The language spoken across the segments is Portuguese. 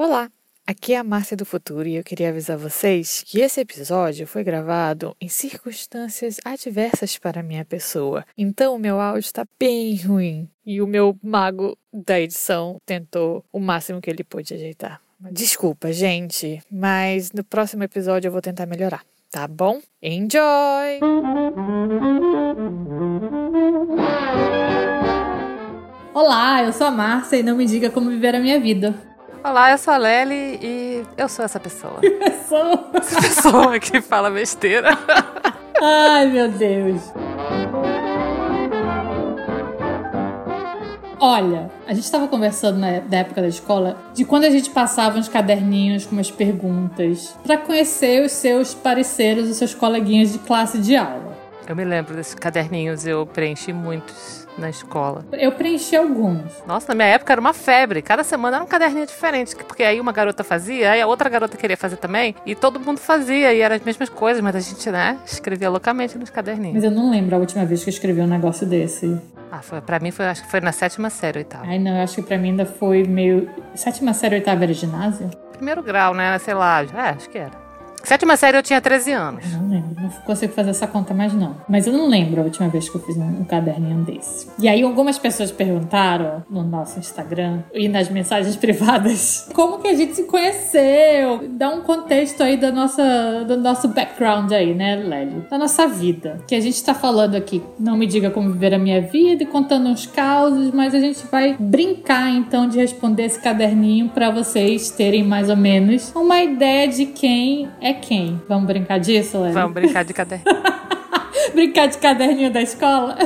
Olá, aqui é a Márcia do Futuro e eu queria avisar vocês que esse episódio foi gravado em circunstâncias adversas para a minha pessoa. Então o meu áudio está bem ruim e o meu mago da edição tentou o máximo que ele pôde ajeitar. Desculpa, gente, mas no próximo episódio eu vou tentar melhorar, tá bom? Enjoy! Olá, eu sou a Márcia e não me diga como viver a minha vida. Olá, eu sou a Lely e eu sou essa pessoa. sou. Essa pessoa que fala besteira. Ai, meu Deus. Olha, a gente estava conversando na da época da escola de quando a gente passava uns caderninhos com umas perguntas para conhecer os seus parceiros, os seus coleguinhas de classe de aula. Eu me lembro desses caderninhos, eu preenchi muitos na escola. Eu preenchi alguns. Nossa, na minha época era uma febre. Cada semana era um caderninho diferente. Porque aí uma garota fazia, aí a outra garota queria fazer também. E todo mundo fazia, e eram as mesmas coisas, mas a gente, né, escrevia loucamente nos caderninhos. Mas eu não lembro a última vez que eu escrevi um negócio desse. Ah, foi, pra mim foi, acho que foi na sétima série, oitava. Ai, não, eu acho que pra mim ainda foi meio. Sétima série, oitava era ginásio? Primeiro grau, né? Sei lá. É, acho que era. Sétima série eu tinha 13 anos. Eu não lembro, não consigo fazer essa conta mais não. Mas eu não lembro a última vez que eu fiz um, um caderninho desse. E aí algumas pessoas perguntaram no nosso Instagram e nas mensagens privadas como que a gente se conheceu. Dá um contexto aí da nossa, do nosso background aí, né, Lélio? Da nossa vida. Que a gente tá falando aqui, não me diga como viver a minha vida e contando uns causos, mas a gente vai brincar então de responder esse caderninho para vocês terem mais ou menos uma ideia de quem é quem. Vamos brincar disso, Lélio? Vamos brincar de caderninho. brincar de caderninho da escola?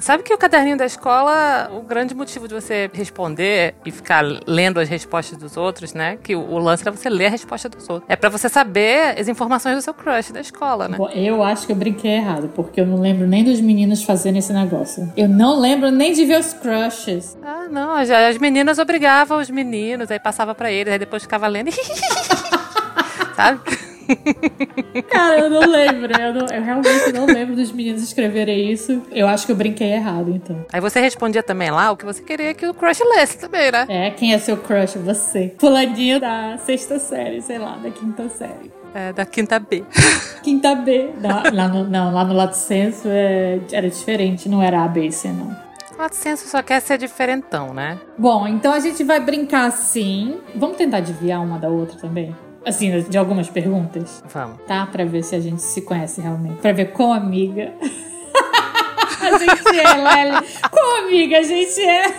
Sabe que o caderninho da escola, o grande motivo de você responder e ficar lendo as respostas dos outros, né? Que o lance é você ler a resposta dos outros. É para você saber as informações do seu crush da escola, né? Bom, eu acho que eu brinquei errado, porque eu não lembro nem dos meninos fazendo esse negócio. Eu não lembro nem de ver os crushes. Ah, não. As meninas obrigavam os meninos, aí passava para eles, aí depois ficava lendo. Sabe? Cara, eu não lembro. Eu, não, eu, realmente não lembro dos meninos escreverem isso. Eu acho que eu brinquei errado, então. Aí você respondia também lá o que você queria que o crush lesse também, né? É, quem é seu crush? Você. Puladinho da sexta série, sei lá, da quinta série. É, da quinta B. Quinta B. Da, lá no, não, lá no Lato Senso é, era diferente, não era A, B e C, não. Lato Senso só quer ser diferentão, né? Bom, então a gente vai brincar assim. Vamos tentar desviar uma da outra também? Assim, de algumas perguntas? Vamos. Tá? Pra ver se a gente se conhece realmente. Pra ver qual amiga. a gente é, Lely. Qual amiga a gente é?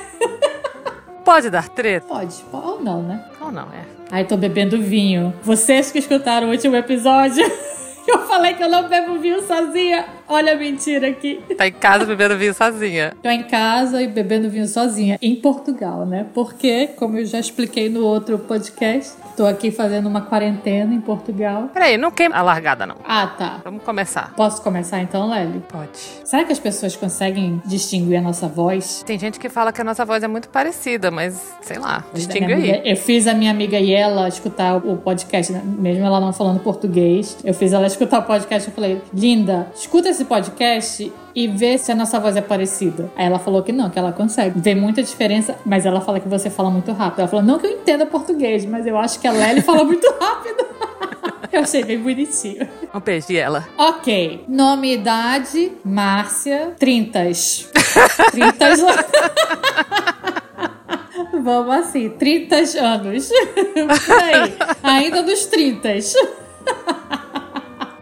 Pode dar treta? Pode. Ou não, né? Ou não, é. Ai, tô bebendo vinho. Vocês que escutaram o último episódio. Eu falei que eu não bebo vinho sozinha. Olha a mentira aqui. Tá em casa bebendo vinho sozinha. Tô em casa e bebendo vinho sozinha. Em Portugal, né? Porque, como eu já expliquei no outro podcast, tô aqui fazendo uma quarentena em Portugal. Peraí, não queima a largada, não. Ah, tá. Vamos começar. Posso começar então, Lely? Pode. Será que as pessoas conseguem distinguir a nossa voz? Tem gente que fala que a nossa voz é muito parecida, mas sei lá, distingue aí. Amiga, eu fiz a minha amiga e ela escutar o podcast, né? mesmo ela não falando português. Eu fiz ela escutar o podcast e falei, linda, escuta esse podcast e vê se a nossa voz é parecida. Aí ela falou que não, que ela consegue. Vê muita diferença, mas ela fala que você fala muito rápido. Ela falou, não que eu entenda português, mas eu acho que a Lely fala muito rápido. Eu achei bem bonitinho. Um beijo de ela. Ok. Nome e idade, Márcia, trintas. Trintas... Vamos assim, 30 anos. Aí, ainda nos 30.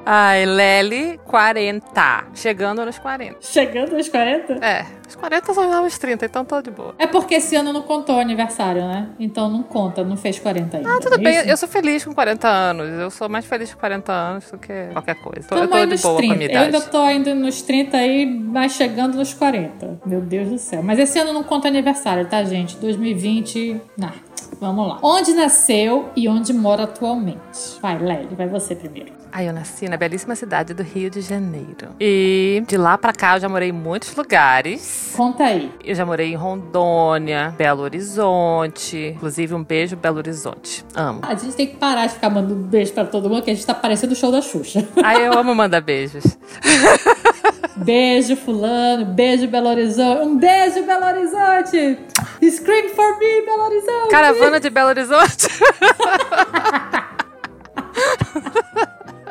Ai, Lely, 40. Chegando nos 40. Chegando nos 40? É. Os 40 são os novos 30, então tô de boa. É porque esse ano não contou o aniversário, né? Então não conta, não fez 40 ainda. Ah, tudo é bem. isso? Eu sou feliz com 40 anos. Eu sou mais feliz com 40 anos do que qualquer coisa. Tô, eu tô de nos boa 30. com a minha Eu idade. ainda tô ainda nos 30 aí, mas chegando nos 40. Meu Deus do céu. Mas esse ano não conta aniversário, tá, gente? 2020. Não. Vamos lá. Onde nasceu e onde mora atualmente? Vai, Lely, vai você primeiro. Aí eu nasci na belíssima cidade do Rio de Janeiro. E de lá pra cá eu já morei em muitos lugares. Conta aí. Eu já morei em Rondônia, Belo Horizonte. Inclusive, um beijo, Belo Horizonte. Amo. A gente tem que parar de ficar mandando beijo pra todo mundo, que a gente tá parecendo o show da Xuxa. Ai, eu amo mandar beijos. Beijo, fulano. Beijo, Belo Horizonte. Um beijo, Belo Horizonte. Scream for me, Belo Horizonte. Caravana de Belo Horizonte.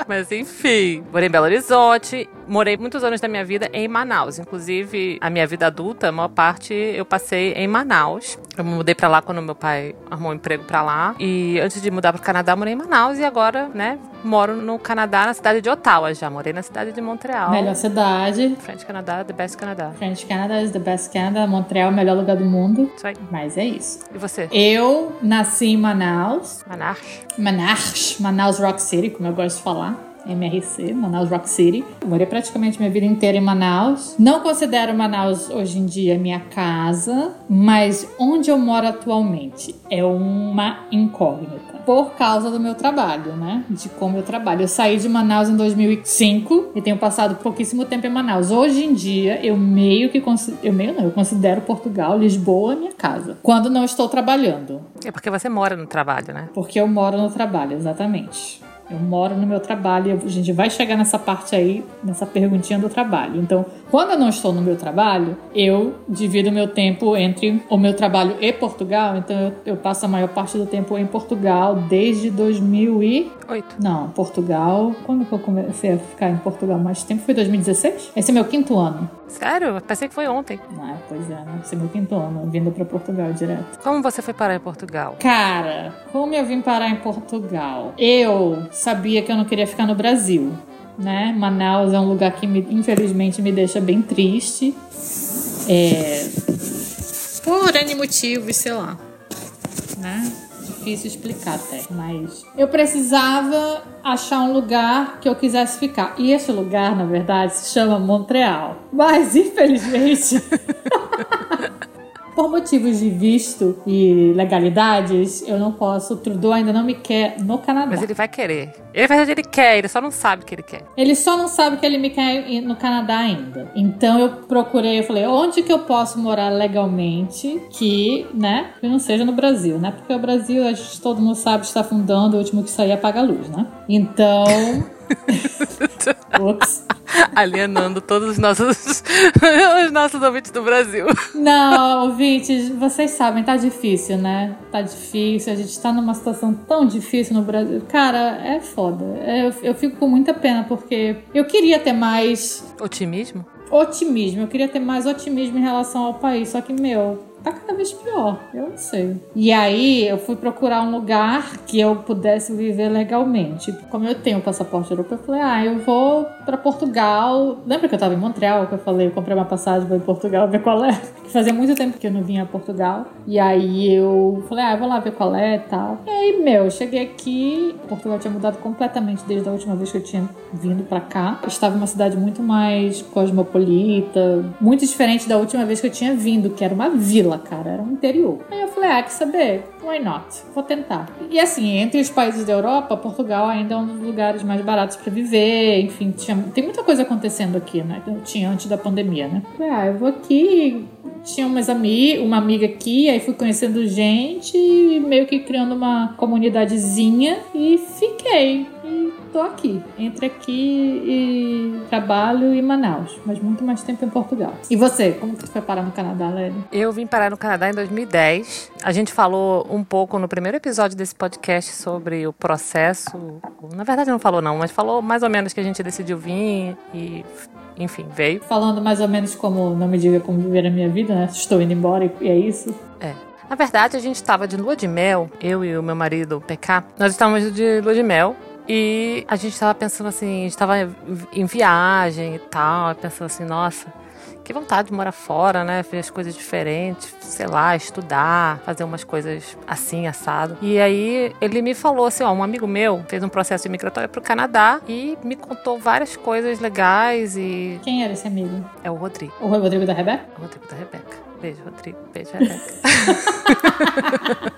Mas enfim, morei em Belo Horizonte, morei muitos anos da minha vida em Manaus. Inclusive, a minha vida adulta, a maior parte eu passei em Manaus. Eu me mudei pra lá quando meu pai arrumou um emprego pra lá. E antes de mudar pro Canadá, morei em Manaus. E agora, né, moro no Canadá, na cidade de Ottawa já. Morei na cidade de Montreal. Melhor cidade. French Canadá, the best Canadá. French Canada is the best Canada. Montreal, o melhor lugar do mundo. Isso aí. Mas é isso. E você? Eu nasci em Manaus. Manaus? Manaus. Manaus Rock City, como eu gosto de falar. MRC, Manaus Rock City. Eu morei praticamente minha vida inteira em Manaus. Não considero Manaus hoje em dia minha casa, mas onde eu moro atualmente é uma incógnita. Por causa do meu trabalho, né? De como eu trabalho. Eu saí de Manaus em 2005 e tenho passado pouquíssimo tempo em Manaus. Hoje em dia, eu meio que considero. Eu meio não, eu considero Portugal, Lisboa, minha casa. Quando não estou trabalhando. É porque você mora no trabalho, né? Porque eu moro no trabalho, exatamente. Eu moro no meu trabalho, a gente vai chegar nessa parte aí, nessa perguntinha do trabalho. Então, quando eu não estou no meu trabalho, eu divido o meu tempo entre o meu trabalho e Portugal. Então, eu, eu passo a maior parte do tempo em Portugal desde 2000 e... Oito. Não, Portugal... Quando que eu comecei a ficar em Portugal mais tempo? Foi 2016? Esse é meu quinto ano. Sério? Pensei que foi ontem. Ah, pois é, né? É quinto ano, vindo para Portugal direto. Como você foi parar em Portugal? Cara, como eu vim parar em Portugal? Eu sabia que eu não queria ficar no Brasil, né? Manaus é um lugar que me, infelizmente me deixa bem triste. É... Por N motivos, sei lá. Né? Difícil explicar até, mas eu precisava achar um lugar que eu quisesse ficar. E esse lugar, na verdade, se chama Montreal. Mas, infelizmente, por motivos de visto e legalidades, eu não posso. O Trudeau ainda não me quer no Canadá. Mas ele vai querer. Ele, na verdade, ele quer, ele só não sabe que ele quer. Ele só não sabe que ele me quer ir no Canadá ainda. Então eu procurei, eu falei, onde que eu posso morar legalmente que, né, que não seja no Brasil, né? Porque o Brasil, a gente todo mundo sabe, está fundando, o último que sair apaga a luz, né? Então. Ups. Alienando todos os nossos, os nossos ouvintes do Brasil. Não, ouvintes, vocês sabem, tá difícil, né? Tá difícil, a gente tá numa situação tão difícil no Brasil. Cara, é foda. É, Eu, eu fico com muita pena porque eu queria ter mais Otimismo? otimismo, eu queria ter mais otimismo em relação ao país, só que, meu, tá cada vez pior, eu não sei. E aí eu fui procurar um lugar que eu pudesse viver legalmente. Como eu tenho o passaporte europeu, eu falei, ah, eu vou pra Portugal. Lembra que eu tava em Montreal, que eu falei, eu comprei uma passagem em Portugal ver qual é? Que fazia muito tempo que eu não vinha a Portugal. E aí eu falei, ah, eu vou lá ver qual é e tal. E aí, meu, eu cheguei aqui, Portugal tinha mudado completamente desde a última vez que eu tinha vindo pra cá. Estava uma cidade muito mais cosmopolita, muito diferente da última vez que eu tinha vindo, que era uma vila, cara, era um interior. Aí eu falei, ah, quer saber? Why not? Vou tentar. E assim, entre os países da Europa, Portugal ainda é um dos lugares mais baratos pra viver, enfim, tinha, tem muita coisa acontecendo aqui, né? Tinha antes da pandemia, né? Falei, ah, eu vou aqui, tinha umas ami uma amiga aqui, aí fui conhecendo gente, e meio que criando uma comunidadezinha e fiquei. E tô aqui, entre aqui e trabalho e Manaus, mas muito mais tempo em Portugal. E você, como que tu foi parar no Canadá, Lely? Eu vim parar no Canadá em 2010. A gente falou um pouco no primeiro episódio desse podcast sobre o processo. Na verdade, não falou, não, mas falou mais ou menos que a gente decidiu vir e, enfim, veio. Falando mais ou menos como, não me diga como viver a minha vida, né? Estou indo embora e é isso. É. Na verdade, a gente estava de lua de mel, eu e o meu marido, PK, nós estávamos de lua de mel. E a gente estava pensando assim, a gente estava em viagem e tal, pensando assim, nossa, que vontade de morar fora, né? Ver as coisas diferentes, sei lá, estudar, fazer umas coisas assim, assado. E aí ele me falou assim, ó, um amigo meu fez um processo imigratório pro Canadá e me contou várias coisas legais e Quem era esse amigo? é o Rodrigo, O Rodrigo da Rebeca? o Rodrigo da Rebeca. Beijo, Rodrigo. Beijo, Rebeca.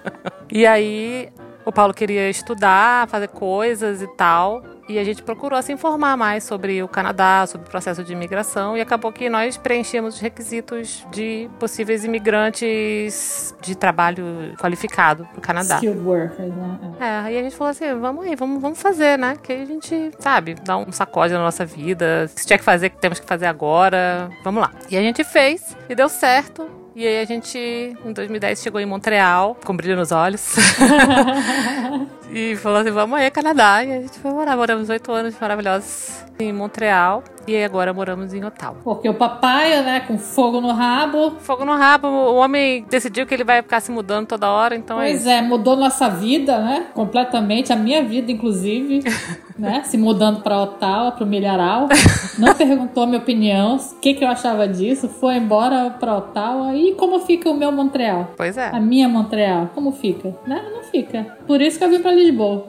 e aí O Paulo queria estudar, fazer coisas e tal. E a gente procurou se informar mais sobre o Canadá, sobre o processo de imigração, e acabou que nós preenchemos os requisitos de possíveis imigrantes de trabalho qualificado para o Canadá. Skilled workers, né? É, aí a gente falou assim: vamos aí, vamos, vamos fazer, né? Que aí a gente, sabe, dá um sacode na nossa vida. Se tiver que fazer, temos que fazer agora. Vamos lá. E a gente fez, e deu certo. E aí a gente, em 2010, chegou em Montreal, com brilho nos olhos. e falou assim, vamos aí, Canadá. E a gente foi morar. Moramos oito anos maravilhosos em Montreal. E agora moramos em Ottawa. Porque o papai, né, com fogo no rabo. Fogo no rabo, o homem decidiu que ele vai ficar se mudando toda hora, então é Pois isso. é, mudou nossa vida, né? Completamente, a minha vida, inclusive, né? Se mudando pra Ottawa, pro Milharal. Não perguntou a minha opinião, o que, que eu achava disso. Foi embora pra Ottawa. E como fica o meu Montreal? Pois é. A minha Montreal, como fica? Né? Não fica. Por isso que eu vim pra Lisboa.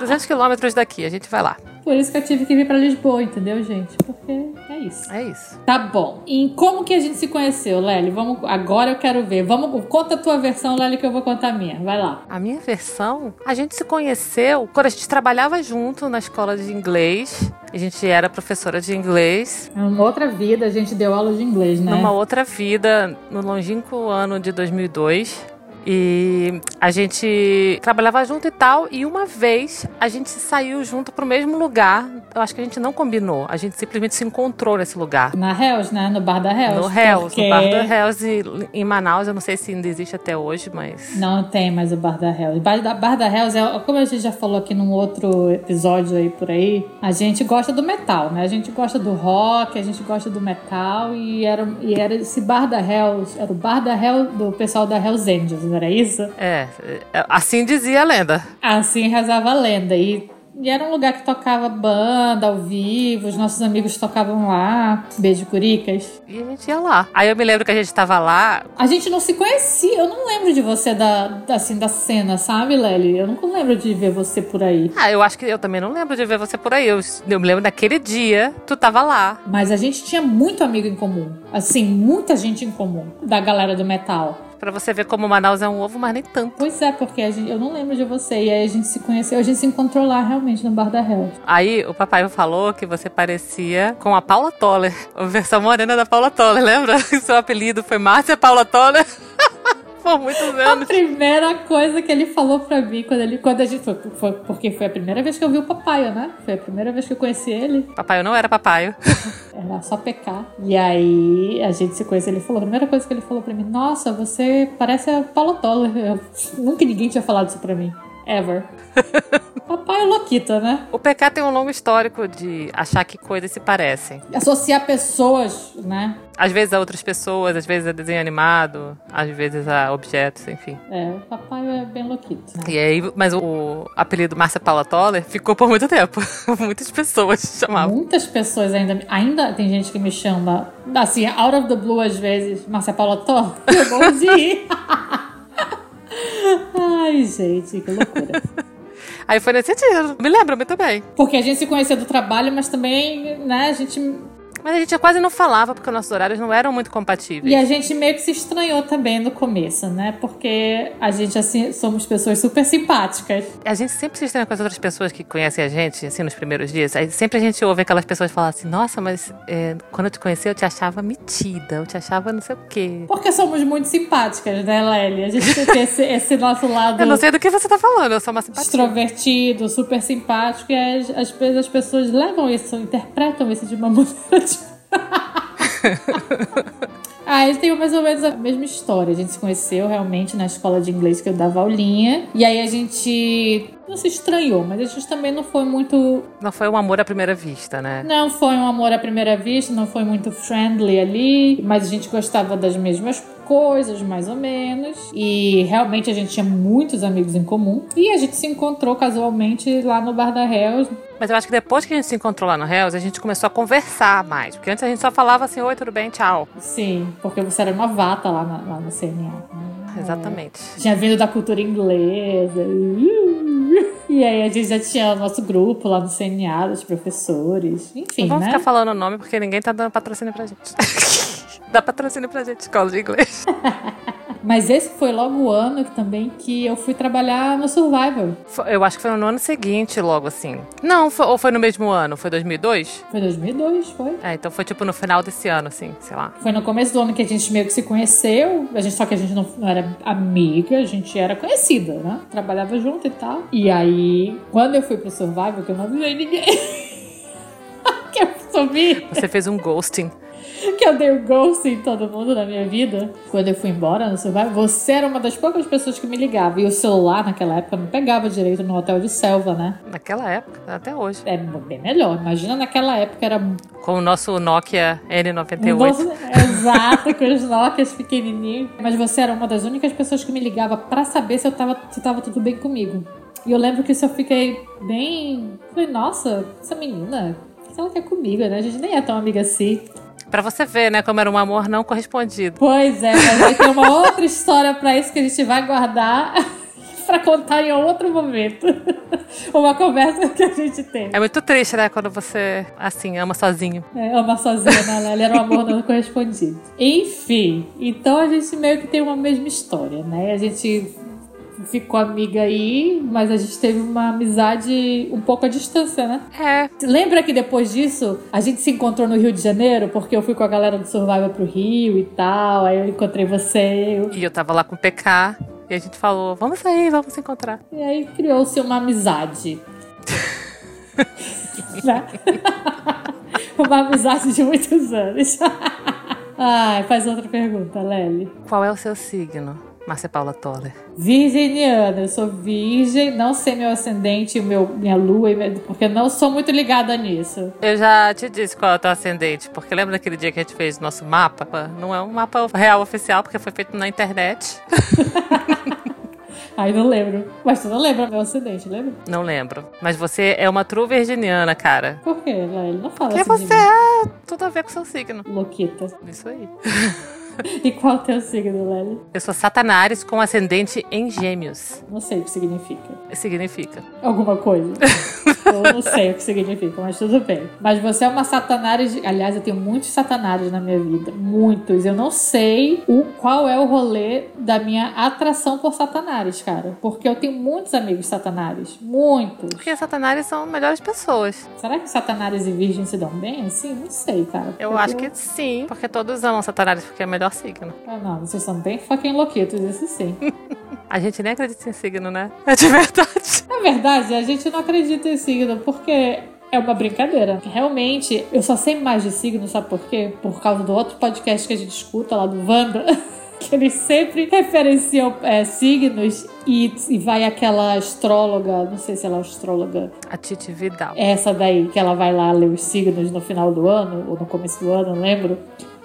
200 quilômetros daqui, a gente vai lá. Por isso que eu tive que vir pra Lisboa, entendeu, gente? Porque é isso. É isso. Tá bom. E como que a gente se conheceu, Lely? Vamos, agora eu quero ver. Vamos, conta a tua versão, Lely, que eu vou contar a minha. Vai lá. A minha versão, a gente se conheceu quando a gente trabalhava junto na escola de inglês. A gente era professora de inglês. Em uma outra vida, a gente deu aula de inglês, né? Numa outra vida, no longínquo ano de 2002. E a gente trabalhava junto e tal. E uma vez a gente saiu junto pro mesmo lugar. Eu acho que a gente não combinou. A gente simplesmente se encontrou nesse lugar. Na Hells, né? No bar da Hells. No Hells, porque no bar da Hells em Manaus. Eu não sei se ainda existe até hoje, mas. Não tem mais o bar da Hells. O bar da, bar da Hells, é, como a gente já falou aqui num outro episódio aí por aí, a gente gosta do metal, né? A gente gosta do rock, a gente gosta do metal e era, e era esse bar da Hells, era o bar da Hells, do pessoal da Hells Angels, não era isso? É, é, assim dizia a lenda. Assim rezava a lenda. E, e era um lugar que tocava banda ao vivo, os nossos amigos tocavam lá. Beijo, Curicas. E a gente ia lá. Aí eu me lembro que a gente tava lá. A gente não se conhecia. Eu não lembro de você da, da- assim, da cena, sabe, Lely? Eu nunca lembro de ver você por aí. Ah, eu acho que eu também não lembro de ver você por aí. Eu, eu me lembro daquele dia, tu tava lá. Mas a gente tinha muito amigo em comum. Assim, muita gente em comum. Da galera do metal. Pra você ver como Manaus é um ovo, mas nem tanto. Pois é, porque a gente- eu não lembro de você. E aí a gente se conheceu. A gente se encontrou lá, realmente, no Bar da Hells. Aí o papai falou que você parecia com a Paula Toller, a versão morena da Paula Toller, lembra? Seu apelido foi Márcia Paula Toller? Por muitos A anos. primeira coisa que ele falou pra mim quando ele. Quando a gente. Foi, foi- porque foi a primeira vez que eu vi o papai, né? Foi a primeira vez que eu conheci ele. Papai, eu não era papai. Era só pecar. E aí a gente se conheceu. Ele falou, a primeira coisa que ele falou pra mim: Nossa, você parece a Paula Toller. Eu- nunca ninguém tinha falado isso pra mim. Ever. papai é louquita, né? O PK tem um longo histórico de achar que coisas se parecem. Associar pessoas, né? Às vezes a outras pessoas, às vezes a desenho animado, às vezes a objetos, enfim. É, o papai é bem louquito. Né? E aí, mas o apelido Márcia Paula Toller ficou por muito tempo. Muitas pessoas chamavam. Muitas pessoas ainda. Ainda tem gente que me chama, assim, out of the blue às vezes, Márcia Paula Thor. Eu vou de. Ai, gente, que loucura. Aí foi nesse sentido. Me lembro muito bem. Porque a gente se conhecia do trabalho, mas também, né, a gente. Mas a gente quase não falava porque nossos horários não eram muito compatíveis. E a gente meio que se estranhou também no começo, né? Porque a gente, assim, somos pessoas super simpáticas. A gente sempre se estranha com as outras pessoas que conhecem a gente, assim, nos primeiros dias. Aí sempre a gente ouve aquelas pessoas falar assim, nossa, mas é, quando eu te conheci eu te achava metida, eu te achava não sei o quê. Porque somos muito simpáticas, né, Lely? A gente tem esse, esse nosso lado. Eu não sei do que você tá falando, eu sou uma simpatia. extrovertido, super simpático, e às vezes as pessoas levam isso, interpretam isso de uma maneira. Ah, eles têm mais ou menos a mesma história. A gente se conheceu realmente na escola de inglês que eu dava aulinha. E aí a gente não se estranhou, mas a gente também não foi muito. Não foi um amor à primeira vista, né? Não foi um amor à primeira vista, não foi muito friendly ali, mas a gente gostava das mesmas coisas, mais ou menos. E realmente a gente tinha muitos amigos em comum. E a gente se encontrou casualmente lá no Bar da Hells. Mas eu acho que depois que a gente se encontrou lá no Hells, a gente começou a conversar mais. Porque antes a gente só falava assim, oi, tudo bem, tchau. Sim, porque você era novata lá, na, lá no CNA. Exatamente. Tinha vindo da cultura inglesa. E aí a gente já tinha o nosso grupo lá no CNA, dos professores. Enfim, Não vamos né? ficar falando o nome porque ninguém tá dando patrocínio pra gente. Dá patrocínio pra gente, escola de inglês. Mas esse foi logo o ano que, também que eu fui trabalhar no Survivor. Foi- Eu acho que foi no ano seguinte, logo assim. Não, foi- ou foi no mesmo ano? Foi 2002? Foi 2002, foi. É, então foi tipo no final desse ano, assim, sei lá. Foi no começo do ano que a gente meio que se conheceu. A gente, só que a gente não, era amiga, a gente era conhecida, né? Trabalhava junto e tal. E aí, quando eu fui pro Survivor, que eu não avisei ninguém. que eu sumi. Você fez um ghosting. que eu dei o ghost em todo mundo na minha vida. Quando eu fui embora no Survivor, você era uma das poucas pessoas que me ligava. E o celular naquela época não pegava direito no hotel de selva, né? Naquela época, até hoje. É bem melhor. Imagina naquela época era Com o nosso Nokia N98. Você- Exato, com os Nokias pequenininhos. Mas você era uma das únicas pessoas que me ligava pra saber se eu tava, se tava tudo bem comigo. E eu lembro que isso eu fiquei bem. Falei, nossa, essa menina, o que ela quer comigo, né? A gente nem é tão amiga assim. Pra você ver, né, como era um amor não correspondido. Pois é, mas aí tem uma outra história pra isso que a gente vai guardar pra contar em outro momento. Uma conversa que a gente tem. É muito triste, né, quando você, assim, ama sozinho. É, ama sozinha, né? Ela era um amor não correspondido. Enfim, então a gente meio que tem uma mesma história, né? A gente ficou amiga aí, mas a gente teve uma amizade um pouco à distância, né? É, Lembra que depois disso a gente se encontrou no Rio de Janeiro? Porque eu fui com a galera do Survival pro Rio e tal, aí eu encontrei você. eu- e eu tava lá com o PK e a gente falou, vamos sair, vamos se encontrar. E aí criou-se uma amizade. Né? uma amizade de muitos anos. Ai, faz outra pergunta, Lely. Qual é o seu signo, Márcia Paula Toller? Virginiana, eu sou virgem, não sei meu ascendente, meu, minha lua, e porque eu não sou muito ligada nisso. Eu já te disse qual é o teu ascendente, porque lembra daquele dia que a gente fez nosso mapa? Não é um mapa real oficial, porque foi feito na internet. Ai, não lembro. Mas tu não lembra meu ascendente, lembra? Não lembro. Mas você é uma true virginiana, cara. Por quê, Lely? Não fala Porque assim você de mim. é tudo a ver com o seu signo. Louquita. Isso aí. E qual é o teu signo, Lely? Eu sou Satanares com ascendente em gêmeos. Não sei o que significa. Significa. Alguma coisa. eu não sei o que significa, mas tudo bem. Mas você é uma satanares. Aliás, eu tenho muitos satanares na minha vida. Muitos. Eu não sei o qual é o rolê da minha atração por satanares, cara. Porque eu tenho muitos amigos satanares. Muitos. Porque Satanares são melhores pessoas. Será que satanares e virgens se dão bem assim? Não sei, cara. Eu Porque acho que sim, porque todos amam Satanares, porque é o melhor signo. Ah, não, vocês são bem fucking louquitos, isso sim. A gente nem acredita em signo, né? É de verdade. Na verdade, a gente não acredita em signo porque é uma brincadeira. Realmente, eu só sei mais de signo, sabe por quê? Por causa do outro podcast que a gente escuta lá do Wanda. Que eles sempre referenciam é, signos e, e vai aquela astróloga, não sei se ela é astróloga, A Titi Vidal. essa daí, que ela vai lá ler os signos no final do ano, ou no começo do ano, não lembro.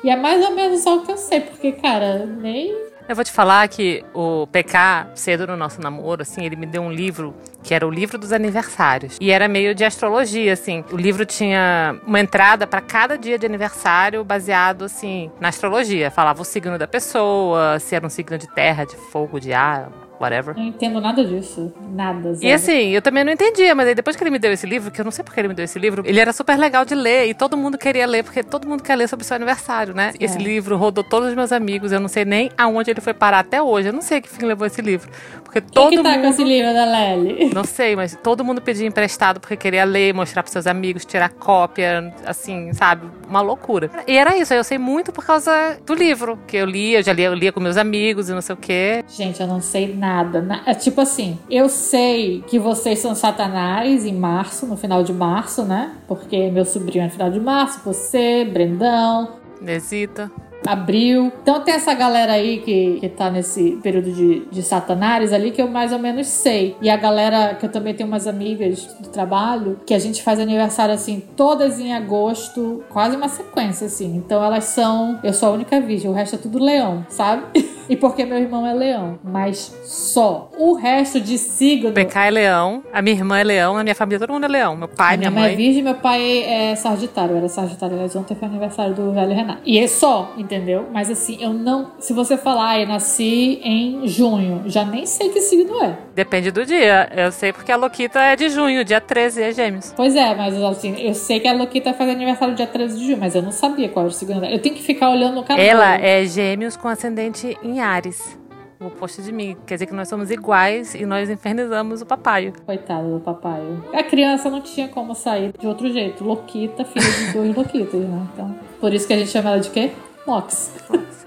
E é mais ou menos só o que eu sei, porque, cara, nem Eu vou te falar que o PK, cedo no nosso namoro, assim, ele me deu um livro que era o livro dos aniversários. E era meio de astrologia, assim. O livro tinha uma entrada para cada dia de aniversário baseado, assim, na astrologia. Falava o signo da pessoa, se era um signo de terra, de fogo, de ar, whatever. não entendo nada disso. Nada, E zero. assim, eu também não entendia, mas aí depois que ele me deu esse livro, que eu não sei porque ele me deu esse livro, ele era super legal de ler e todo mundo queria ler, porque todo mundo quer ler sobre o seu aniversário, né? Esse É. livro rodou todos os meus amigos, eu não sei nem aonde ele foi parar até hoje, eu não sei que fim levou esse livro. Porque Quem todo que tá mundo. com esse livro da Lely? Não sei, mas todo mundo pedia emprestado porque queria ler, mostrar pros seus amigos, tirar cópia, assim, sabe? Uma loucura. E era isso, eu sei muito por causa do livro, que eu lia, eu já lia, eu lia com meus amigos e não sei o quê. Gente, eu não sei nada. Na- É tipo assim, eu sei que vocês são satanás em março, no final de março, né? Porque meu sobrinho é no final de março, você, Brendão, Nesita. Abril. Então tem essa galera aí que, que tá nesse período de, de satanares ali que eu mais ou menos sei. E a galera que eu também tenho umas amigas do trabalho que a gente faz aniversário assim, todas em agosto, quase uma sequência assim. Então elas são. Eu sou a única virgem, o resto é tudo leão, sabe? E porque meu irmão é leão, mas só. O resto de signo. PK é leão, a minha irmã é leão, na minha família todo mundo é leão. Meu pai, minha minha mãe é mãe. virgem, meu pai é sagitário. Eu era sagitário, aliás, ontem foi aniversário do velho Renato. E é só. Entendeu? Mas assim, eu não. Se você falar, ah, eu nasci em junho, já nem sei que signo é. Depende do dia. Eu sei porque a Loquita é de junho, dia 13 é gêmeos. Pois é, mas assim, eu sei que a Loquita faz aniversário dia 13 de junho, mas eu não sabia qual era o signo dela. Eu tenho que ficar olhando no canal. Ela é gêmeos com ascendente em Ares. O oposto de mim. Quer dizer que nós somos iguais e nós infernizamos o papai. Coitado do papai. A criança não tinha como sair de outro jeito. Loquita, filha de dois Loquitas, né? Então, por isso que a gente chama ela de quê? Lox.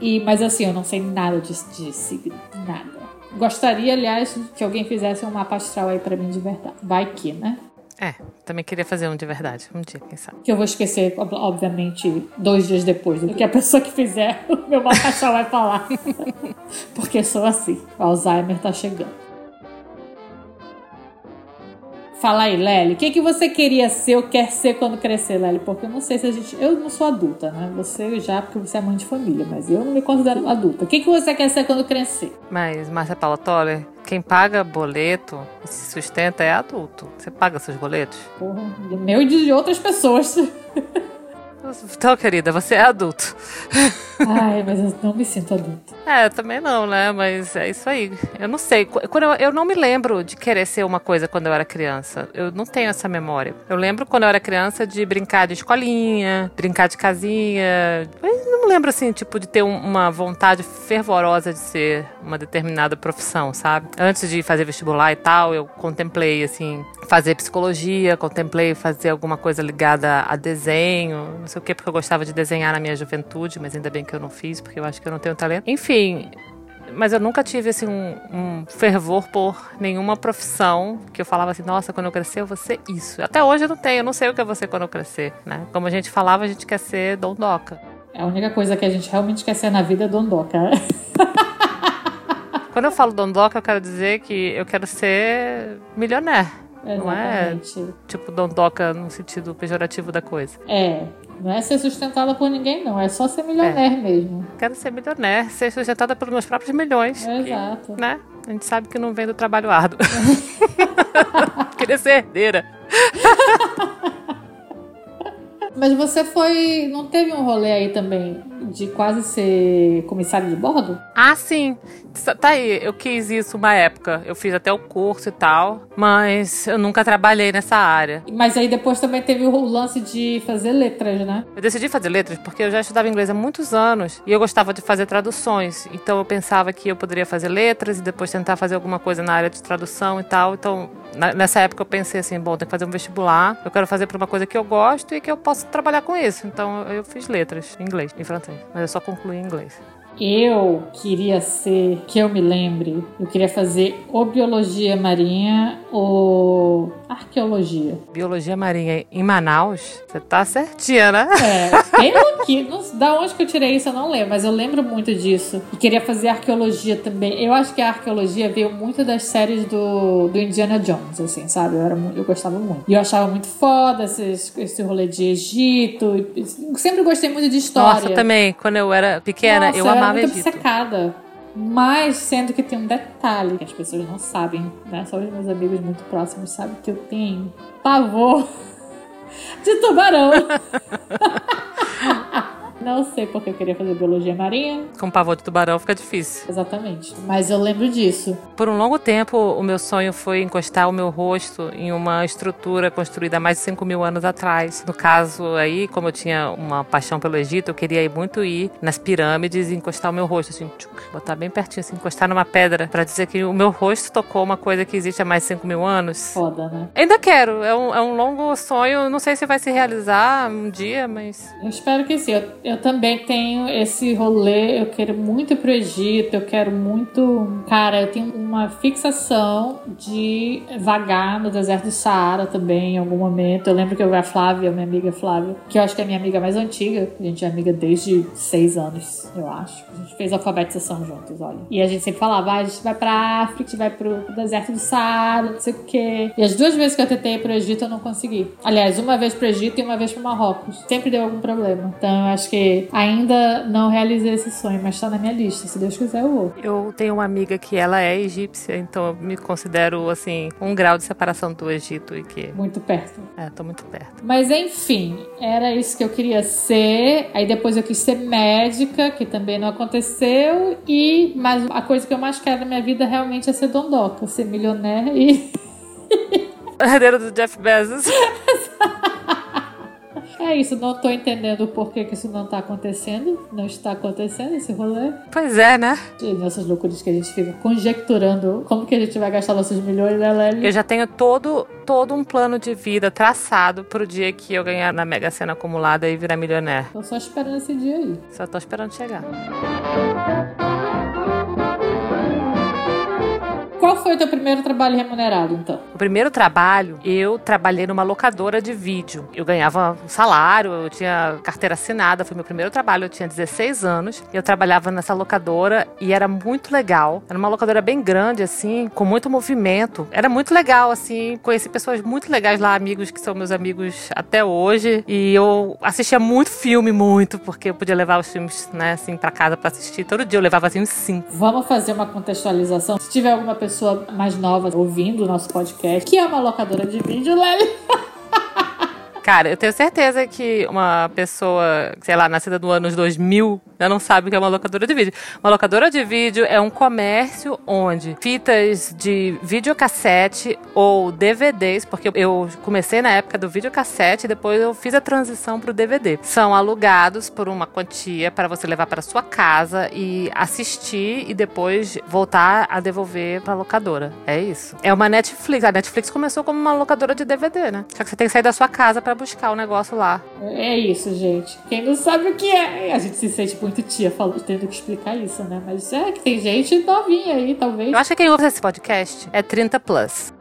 E, mas assim, eu não sei nada de, de signo. Nada. Gostaria, aliás, que alguém fizesse um mapa astral aí pra mim de verdade. Vai que, né? É, também queria fazer um de verdade. Um dia, quem sabe. Que eu vou esquecer, ob- obviamente, dois dias depois do que a pessoa que fizer o meu mapa astral vai falar. Porque sou assim. O Alzheimer tá chegando. Fala aí, Lely. O que, que você queria ser ou quer ser quando crescer, Lely? Porque eu não sei se a gente. Eu não sou adulta, né? Você já, porque você é mãe de família, mas eu não me considero adulta. O que, que você quer ser quando crescer? Mas, Márcia Paula Toller, quem paga boleto e se sustenta é adulto. Você paga seus boletos? Porra, do meu e de outras pessoas. Então, querida, você é adulto. Ai, mas eu não me sinto adulta. É, também não, né? Mas é isso aí. Eu não sei. Qu- Quando eu, eu não me lembro de querer ser uma coisa quando eu era criança. Eu não tenho essa memória. Eu lembro quando eu era criança de brincar de escolinha, brincar de casinha. Mas não me lembro, assim, tipo, de ter um- uma vontade fervorosa de ser uma determinada profissão, sabe? Antes de fazer vestibular e tal, eu contemplei, assim, fazer psicologia, contemplei fazer alguma coisa ligada a desenho, não sei o quê, porque eu gostava de desenhar na minha juventude, mas ainda bem que eu não fiz, porque eu acho que eu não tenho talento. Enfim, mas eu nunca tive assim um, um fervor por nenhuma profissão que eu falava assim, nossa, quando eu crescer eu vou ser isso. Até hoje eu não tenho, eu não sei o que eu vou ser quando eu crescer, né? Como a gente falava, a gente quer ser dondoca. É a única coisa que a gente realmente quer ser na vida é dondoca. Quando eu falo dondoca, eu quero dizer que eu quero ser milionaire. Não é Exatamente. tipo dondoca no sentido pejorativo da coisa. É. Não é ser sustentada por ninguém, não. É só ser milionaire mesmo. Quero ser milionaire, ser sustentada pelos meus próprios milhões. que, Exato. né? A gente sabe que não vem do trabalho árduo. Queria ser herdeira. Mas você foi. Não teve um rolê aí também de quase ser comissário de bordo? Ah, sim. Tá aí, eu quis isso uma época. Eu fiz até o curso e tal, mas eu nunca trabalhei nessa área. Mas aí depois também teve o lance de fazer letras, né? Eu decidi fazer letras porque eu já estudava inglês há muitos anos e eu gostava de fazer traduções. Então eu pensava que eu poderia fazer letras e depois tentar fazer alguma coisa na área de tradução e tal. Então, nessa época eu pensei assim, bom, tem que fazer um vestibular. Eu quero fazer para uma coisa que eu gosto e que eu posso trabalhar com isso. Então eu fiz letras em inglês, em francês, mas eu só concluí em inglês. Eu queria ser, que eu me lembre, eu queria fazer ou biologia marinha ou arqueologia. Biologia marinha em Manaus, você tá certinha, né? É, bem aqui. Não, da onde que eu tirei isso eu não lembro, mas eu lembro muito disso. E queria fazer arqueologia também. Eu acho que a arqueologia veio muito das séries do, do Indiana Jones, assim, sabe? Eu, era, eu gostava muito. E eu achava muito foda esses, esse rolê de Egito. sempre gostei muito de história. Nossa, também, quando eu era pequena, Nossa, eu era amava muito Egito. obcecada. Mas sendo que tem um detalhe que as pessoas não sabem, né? Só os meus amigos muito próximos sabem que eu tenho pavor de tubarão. não sei porque eu queria fazer biologia marinha. Com pavor de tubarão fica difícil. Exatamente. Mas eu lembro disso. Por um longo tempo, o meu sonho foi encostar o meu rosto em uma estrutura construída há mais de 5 mil anos atrás. No caso aí, como eu tinha uma paixão pelo Egito, eu queria ir muito ir nas pirâmides e encostar o meu rosto, assim, tchuc, botar bem pertinho, assim, encostar numa pedra, pra dizer que o meu rosto tocou uma coisa que existe há mais de 5 mil anos. Foda, né? Ainda quero, é um, é um longo sonho, não sei se vai se realizar um dia, mas Eu espero que sim. Eu, eu também tenho esse rolê. Eu quero muito ir pro Egito. Eu quero muito. Cara, eu tenho uma fixação de vagar no deserto do Saara também em algum momento. Eu lembro que eu a Flávia, minha amiga Flávia, que eu acho que é minha amiga mais antiga. A gente é amiga desde seis anos, eu acho. A gente fez alfabetização juntos, olha. E a gente sempre falava: ah, a gente vai pra África, a gente vai pro deserto do Saara, não sei o quê. E as duas vezes que eu tentei ir pro Egito, eu não consegui. Aliás, uma vez pro Egito e uma vez pro Marrocos. Sempre deu algum problema. Então, eu acho que porque ainda não realizei esse sonho, mas tá na minha lista. Se Deus quiser, eu vou. Eu tenho uma amiga que ela é egípcia, então eu me considero, assim, um grau de separação do Egito e que. Muito perto. É, tô muito perto. Mas enfim, era isso que eu queria ser. Aí depois eu quis ser médica, que também não aconteceu. E mas a coisa que eu mais quero na minha vida realmente é ser dondoca, ser milionária e. Herdeiro do Jeff Bezos. É isso, não tô entendendo por que, que isso não tá acontecendo. Não está acontecendo esse rolê. Pois é, né? E nessas loucuras que a gente fica conjecturando como que a gente vai gastar nossos milhões, né, Lely? Eu já tenho todo, todo um plano de vida traçado pro dia que eu ganhar na Mega Sena acumulada e virar milionaire. Tô só esperando esse dia aí. Só tô esperando chegar. Qual foi o teu primeiro trabalho remunerado, então? O primeiro trabalho, eu trabalhei numa locadora de vídeo. Eu ganhava um salário, eu tinha carteira assinada, foi meu primeiro trabalho, eu tinha 16 anos. Eu trabalhava nessa locadora e era muito legal. Era uma locadora bem grande, assim, com muito movimento. Era muito legal, assim, conheci pessoas muito legais lá, amigos que são meus amigos até hoje. E eu assistia muito filme, muito, porque eu podia levar os filmes, né, assim, pra casa pra assistir. Todo dia eu levava, assim, uns cinco. Vamos fazer uma contextualização. Se tiver alguma pessoa mais nova ouvindo o nosso podcast, que é uma locadora de vídeo, Lely. Cara, eu tenho certeza que uma pessoa, sei lá, nascida no anos 2000, já não sabe o que é uma locadora de vídeo. Uma locadora de vídeo é um comércio onde fitas de videocassete ou DVDs, porque eu comecei na época do videocassete e depois eu fiz a transição para o DVD. São alugados por uma quantia para você levar para sua casa e assistir e depois voltar a devolver para a locadora. É isso. É uma Netflix. A Netflix começou como uma locadora de DVD, né? Só que você tem que sair da sua casa para buscar o negócio lá. É isso, gente. Quem não sabe o que é, a gente se sente muito tia falando, tendo que explicar isso, né? Mas é que tem gente novinha aí, talvez. Eu acho que quem ouve esse podcast é 30 plus.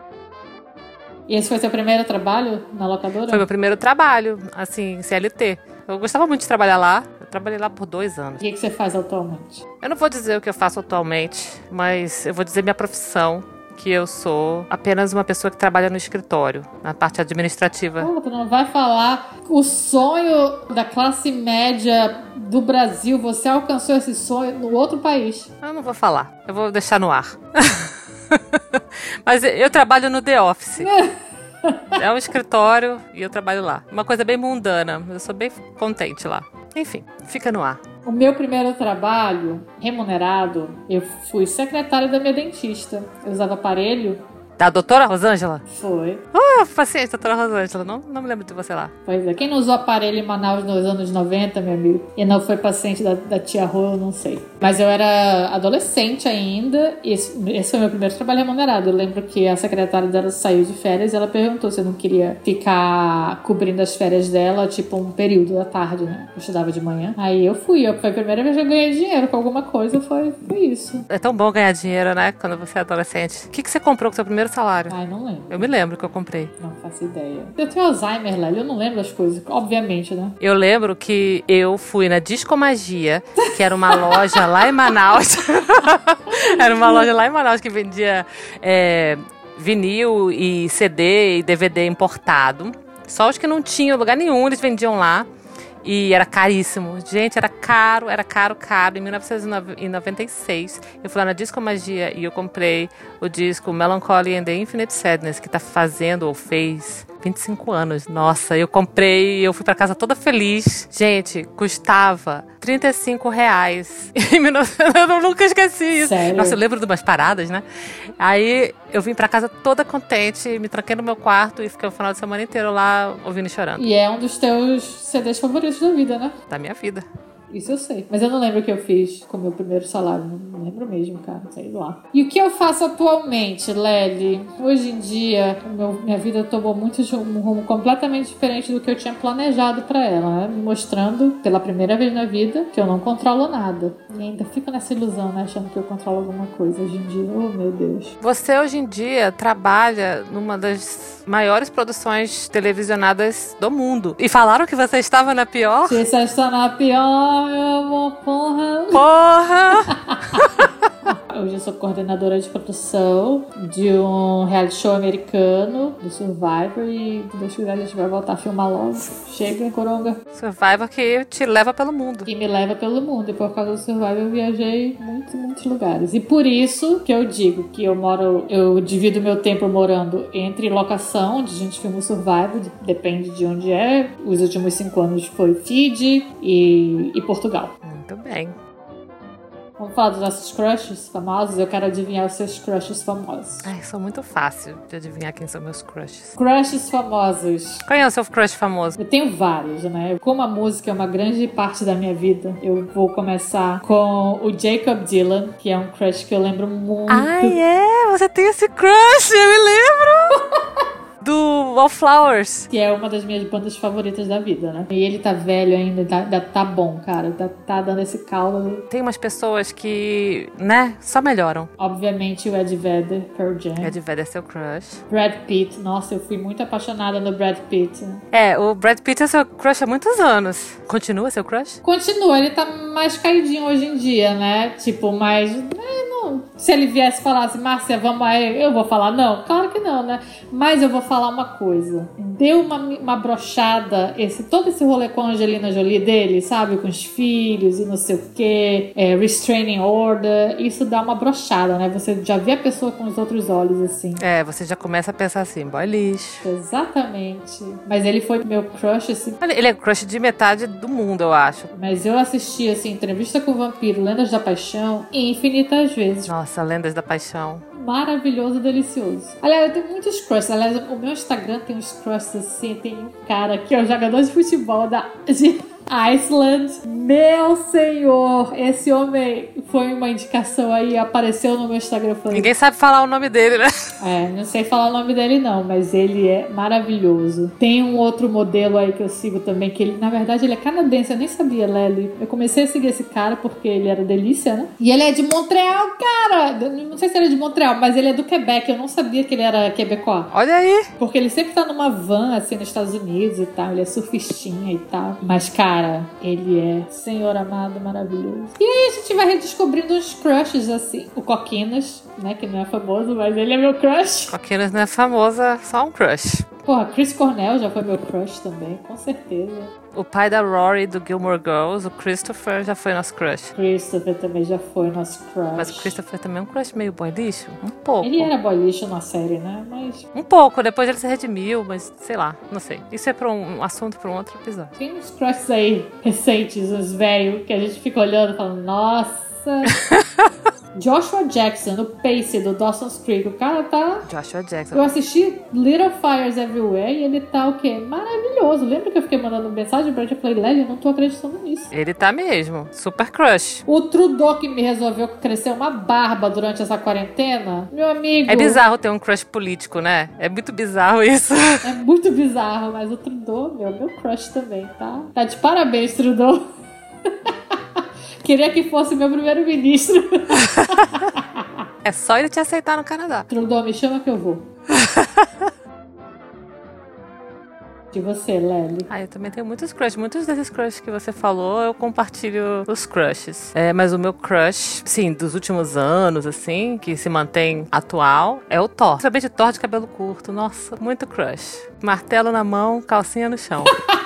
E esse foi seu primeiro trabalho na locadora? Foi meu primeiro trabalho, assim, CLT. Eu gostava muito de trabalhar lá. Eu trabalhei lá por dois anos. O que, que você faz atualmente? Eu não vou dizer o que eu faço atualmente, mas eu vou dizer minha profissão que eu sou apenas uma pessoa que trabalha no escritório, na parte administrativa. Pô, tu não vai falar o sonho da classe média do Brasil, você alcançou esse sonho no outro país. Eu não vou falar, eu vou deixar no ar. Mas eu trabalho no The Office. É um escritório e eu trabalho lá. Uma coisa bem mundana, mas eu sou bem contente lá. Enfim, fica no ar. O meu primeiro trabalho remunerado, eu fui secretária da minha dentista. Eu usava aparelho. Da doutora Rosângela? Foi. Ah, paciente, doutora Rosângela. Não, não me lembro de você lá. Pois é. Quem não usou aparelho em Manaus nos anos 90, meu amigo, e não foi paciente da, da tia Rô, eu não sei. Mas eu era adolescente ainda, e esse, esse foi meu primeiro trabalho remunerado. Eu lembro que a secretária dela saiu de férias e ela perguntou se eu não queria ficar cobrindo as férias dela, tipo um período da tarde, né? Eu estudava de manhã. Aí eu fui. Eu, foi a primeira vez que eu ganhei dinheiro com alguma coisa, foi, foi isso. É tão bom ganhar dinheiro, né? Quando você é adolescente. O que, que você comprou com seu primeiro salário? Ai, não lembro. Eu me lembro que eu comprei. Não faço ideia. Eu tenho Alzheimer, Lely, eu não lembro das coisas, obviamente, né? Eu lembro que eu fui na Discomagia, que era uma loja lá em Manaus. era uma loja lá em Manaus que vendia é, vinil e CD e DVD importado. Só os que não tinham lugar nenhum, eles vendiam lá. E era caríssimo. Gente, era caro, era caro, caro. Em 1996, eu fui lá na Disco Magia e eu comprei o disco Melancholy and the Infinite Sadness, que tá fazendo ou fez 25 anos. Nossa, eu comprei, eu fui para casa toda feliz. Gente, custava 35 reais. eu nunca esqueci isso. Sério? Nossa, eu lembro de umas paradas, né? Aí eu vim para casa toda contente, me tranquei no meu quarto e fiquei o final de semana inteiro lá ouvindo e chorando. E é um dos teus CDs favoritos da vida, né? Da minha vida. Isso eu sei. Mas eu não lembro o que eu fiz com o meu primeiro salário. Não lembro mesmo, cara. Sei lá. E o que eu faço atualmente, Lely? Hoje em dia, meu, minha vida tomou muito um rumo completamente diferente do que eu tinha planejado para ela, né? Me mostrando pela primeira vez na vida que eu não controlo nada. E ainda fico nessa ilusão, né? Achando que eu controlo alguma coisa hoje em dia. Oh, meu Deus. Você hoje em dia trabalha numa das maiores produções televisionadas do mundo. E falaram que você estava na pior? Você está na pior, porra. Porra! Hoje eu sou coordenadora de produção de um reality show americano do Survivor e Deus quiser a gente vai voltar a filmar logo. Chega, Coronga. Survivor que te leva pelo mundo. E me leva pelo mundo. E por causa do Survivor eu viajei muitos, muitos lugares. E por isso que eu digo que eu moro, eu divido meu tempo morando entre locação, onde a gente filma o Survivor, depende de onde é. Os últimos cinco anos foi Fiji e, e Portugal. Muito bem. Vamos falar dos nossos crushes famosos? Eu quero adivinhar os seus crushes famosos. Ai, sou muito fácil de adivinhar quem são meus crushes. Crushes famosos. Qual é o seu crush famoso? Eu tenho vários, né? Como a música é uma grande parte da minha vida, eu vou começar com o Jacob Dylan, que é um crush que eu lembro muito. Ai, é? Você tem esse crush, eu me lembro! do Wallflowers. Que é uma das minhas bandas favoritas da vida, né? E ele tá velho ainda, tá, tá, tá bom, cara. Tá, tá dando esse caldo. Tem umas pessoas que, né, só melhoram. Obviamente o Ed Vedder, Pearl Jam. Ed Vedder é seu crush. Brad Pitt. Nossa, eu fui muito apaixonada no Brad Pitt. É, o Brad Pitt é seu crush há muitos anos. Continua seu crush? Continua, ele tá mais caidinho hoje em dia, né? Tipo, mais... É, não. Se ele viesse e falasse, Márcia, vamos aí, eu vou falar não? Claro que não, né? Mas eu vou falar uma coisa. Deu uma, uma brochada, esse, todo esse rolê com a Angelina Jolie dele, sabe? Com os filhos e não sei o quê, é, restraining order. Isso dá uma brochada, né? Você já vê a pessoa com os outros olhos, assim. É, você já começa a pensar assim, boy lixo. Exatamente. Mas ele foi meu crush, assim. Ele é crush de metade do mundo, eu acho. Mas eu assisti, assim, Entrevista com o Vampiro, Lendas da Paixão, infinitas vezes. Nossa, Lendas da Paixão maravilhoso e delicioso. Aliás, eu tenho muitos crushes. Aliás, o meu Instagram tem uns crushes assim. Tem um cara que é o jogador de futebol da. Iceland. Meu senhor, esse homem foi uma indicação aí, apareceu no meu Instagram. Falei, Ninguém sabe falar o nome dele, né? É, não sei falar o nome dele não, mas ele é maravilhoso. Tem um outro modelo aí que eu sigo também, que ele, na verdade, ele é canadense, eu nem sabia, Lely. Eu comecei a seguir esse cara porque ele era delícia, né? E ele é de Montreal, cara! Não sei se ele é de Montreal, mas ele é do Quebec. Eu não sabia que ele era quebecois. Olha aí! Porque ele sempre tá numa van, assim, nos Estados Unidos e tal. Ele é surfistinha e tal. Mas, cara, ele é senhor amado, maravilhoso. E aí a gente vai redescobrindo uns crushes, assim. O Coquinas, né? Que não é famoso, mas ele é meu crush. Coquinas não é famosa, só um crush. Porra, Chris Cornell já foi meu crush também, com certeza. O pai da Rory do Gilmore Girls, o Christopher, já foi nosso crush. Christopher também já foi nosso crush. Mas o Christopher também é um crush meio boy lixo? Um pouco. Ele era boy lixo na série, né? Mas. Um pouco, depois ele se redimiu, mas sei lá, não sei. Isso é pra um assunto pra um outro episódio. Tem uns crushes aí recentes, uns velhos, que a gente fica olhando e falando, nossa. Joshua Jackson, o Pace do Dawson's Creek. O cara tá. Joshua Jackson. Eu assisti Little Fires Everywhere e ele tá o quê? Maravilhoso. Lembra que eu fiquei mandando mensagem pra ele? Eu falei, Lely, eu não tô acreditando nisso. Ele tá mesmo. Super crush. O Trudeau que me resolveu crescer uma barba durante essa quarentena. Meu amigo. É bizarro ter um crush político, né? É muito bizarro isso. É muito bizarro, mas o Trudeau, meu, meu crush também, tá? Tá de parabéns, Trudeau. Queria que fosse meu primeiro-ministro. é só ele te aceitar no Canadá. Trudeau, me chama que eu vou. De você, Lely? Ah, eu também tenho muitos crushes. Muitos desses crushes que você falou, eu compartilho os crushes. É, mas o meu crush, sim, dos últimos anos, assim, que se mantém atual, é o Thor. Principalmente Thor de cabelo curto. Nossa, muito crush. Martelo na mão, calcinha no chão.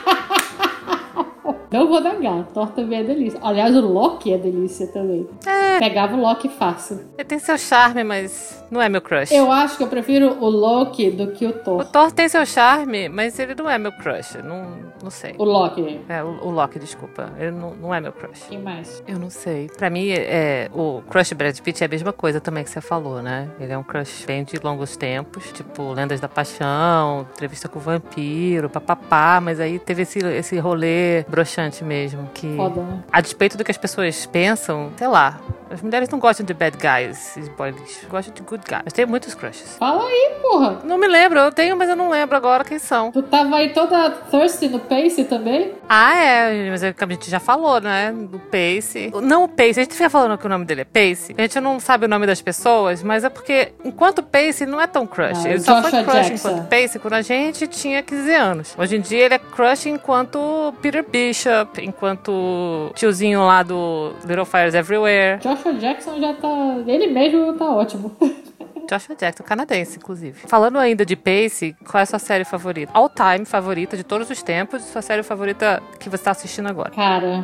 Não vou negar, Thor também é delícia. Aliás, o Loki é delícia também. É. Pegava o Loki fácil. Ele tem seu charme, mas não é meu crush. Eu acho que eu prefiro o Loki do que o Thor. O Thor tem seu charme, mas ele não é meu crush. Não, não sei. O Loki. É, o, o Loki, desculpa. Ele não, não é meu crush. Quem mais? Eu não sei. Pra mim, é, o crush Brad Pitt é a mesma coisa também que você falou, né? Ele é um crush bem de longos tempos. Tipo, Lendas da Paixão, Entrevista com o Vampiro, papapá. Mas aí teve esse, esse rolê broxante mesmo. Que, Foda, né? a despeito do que as pessoas pensam, sei lá. As mulheres não gostam de bad guys e boy lixo. Gostam de good guys. Mas tem muitos crushes. Fala aí, porra. Não me lembro. Eu tenho, mas eu não lembro agora quem são. Tu tava aí toda thirsty no Pace também? Ah, é. Mas é a gente já falou, né? Do Pace. Não o Pace. A gente fica falando que o nome dele é Pace. A gente não sabe o nome das pessoas, mas é porque enquanto Pace não é tão crush. Ah, ele só foi crush Jackson. enquanto Pace quando a gente tinha 15 anos. Hoje em dia ele é crush enquanto Peter Bishop, enquanto tiozinho lá do Little Fires Everywhere. Joshua Jackson já tá. Ele mesmo tá ótimo. Joshua Jackson, canadense, inclusive. Falando ainda de Pace, qual é a sua série favorita? All time favorita de todos os tempos, sua série favorita que você tá assistindo agora? Cara,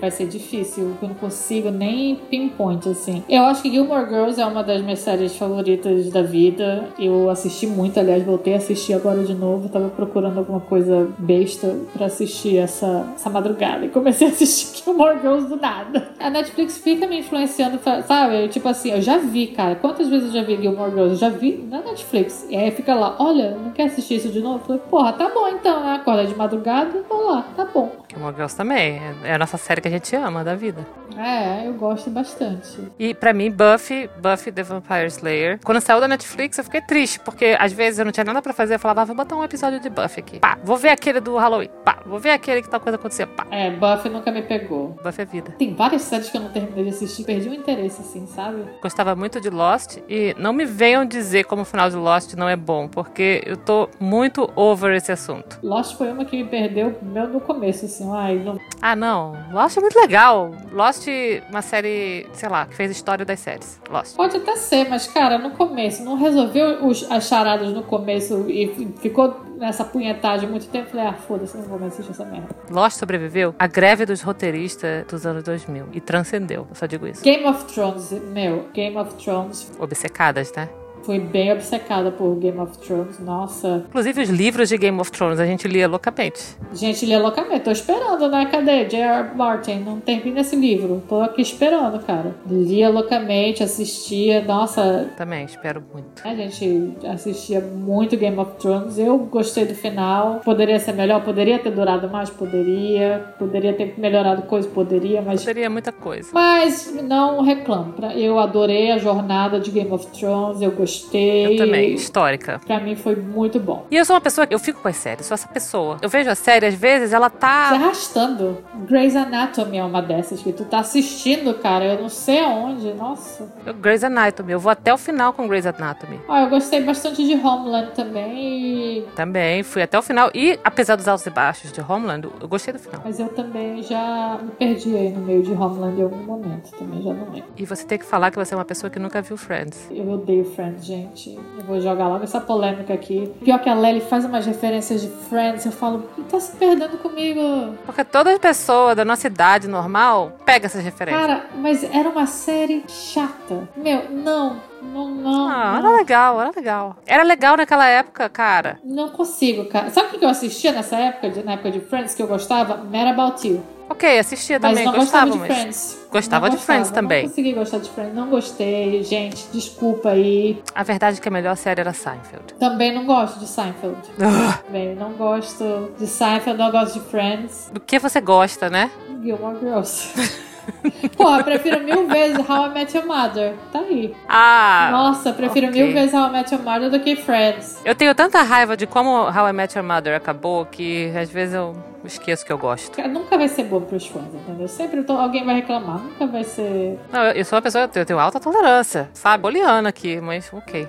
vai ser difícil, eu não consigo nem pinpoint, assim. Eu acho que Gilmore Girls é uma das minhas séries favoritas da vida. Eu assisti muito, aliás, voltei a assistir agora de novo. Tava procurando alguma coisa besta pra assistir essa, essa madrugada. E comecei a assistir Gilmore Girls do nada. A Netflix fica me influenciando, sabe? Tipo assim, eu já vi, cara. Quantas vezes eu já vi Gilmore Girls? Eu já vi na Netflix. E aí fica lá, olha, não quer assistir isso de novo? Eu falei, porra, tá bom então, né? Acorda de madrugada, vou lá, tá bom. Gilmore Girls também. É a nossa série que a gente ama da vida. É, eu gosto bastante. E pra mim, Buffy, Buffy the Vampire Slayer. Quando saiu da Netflix, eu fiquei triste, porque às vezes eu não tinha nada pra fazer. Eu falava, ah, vou botar um episódio de Buffy aqui. Pá, vou ver aquele do Halloween. Pá, vou ver aquele que tal coisa acontecia. Pá. É, Buffy nunca me pegou. Buffy é vida. Tem várias séries que eu não terminei de assistir, perdi o interesse, assim, sabe? Gostava muito de Lost e não me venham dizer como o final de Lost não é bom, porque eu tô muito over esse assunto. Lost foi uma que me perdeu meu no começo, assim, ai, não. Ah, não. Lost é muito legal. Lost, uma série, sei lá, que fez história das séries. Lost. Pode até ser, mas, cara, no começo, não resolveu os, as charadas no começo e ficou nessa punhetagem muito tempo. Falei, ah, foda-se, não vou mais assistir essa merda. Lost sobreviveu à greve dos roteiristas dos anos 2000 e transcendeu. Eu só digo isso. Game of Thrones, meu, Game of Thrones. Obcecadas, né? Fui bem obcecada por Game of Thrones, nossa. Inclusive os livros de Game of Thrones a gente lia loucamente. A gente lia loucamente. Tô esperando, né? Cadê? J.R. Martin, não termina esse livro. Tô aqui esperando, cara. Lia loucamente, assistia, nossa. Também, espero muito. A gente assistia muito Game of Thrones. Eu gostei do final. Poderia ser melhor, poderia ter durado mais, poderia. Poderia ter melhorado coisa, poderia, mas. Poderia muita coisa. Mas não reclamo. Eu adorei a jornada de Game of Thrones, eu gostei gostei. Eu também, histórica. Pra mim foi muito bom. E eu sou uma pessoa que eu fico com as séries, sou essa pessoa. Eu vejo a série, às vezes, ela tá. Se arrastando. Grey's Anatomy é uma dessas que tu tá assistindo, cara. Eu não sei aonde, nossa. Eu, Grey's Anatomy, eu vou até o final com Grey's Anatomy. Ah, eu gostei bastante de Homeland também. E... Também, fui até o final. E apesar dos altos e baixos de Homeland, eu gostei do final. Mas eu também já me perdi aí no meio de Homeland em algum momento. Também já não lembro. E você tem que falar que você é uma pessoa que nunca viu Friends. Eu odeio Friends, gente. Eu vou jogar logo essa polêmica aqui. Pior que a Lely faz umas referências de Friends, eu falo, tá se perdendo comigo. Porque toda pessoa da nossa idade normal pega essas referências. Cara, mas era uma série chata. Meu, não. Não, não. Ah, não. era legal, era legal. Era legal naquela época, cara. Não consigo, cara. Sabe o que eu assistia nessa época, de, na época de Friends, que eu gostava? Mad About You. Ok, assistia também, mas não gostava, gostava de. Friends. Gostava não de Friends também. Não consegui gostar de Friends, não gostei. Gente, desculpa aí. A verdade é que a melhor série era Seinfeld. Também não gosto de Seinfeld. Também não gosto de Seinfeld, não gosto de Friends. Do que você gosta, né? Gilmore Girls. Porra, prefiro mil vezes How I Met Your Mother. Tá aí. Ah! Nossa, prefiro ok. mil vezes How I Met Your Mother do que Friends. Eu tenho tanta raiva de como How I Met Your Mother acabou que às vezes eu esqueço que eu gosto. Nunca vai ser bom pros fãs, entendeu? Sempre tô- alguém vai reclamar. Nunca vai ser. Não, eu eu sou uma pessoa, eu tenho alta tolerância, sabe? Boliana aqui, mas ok.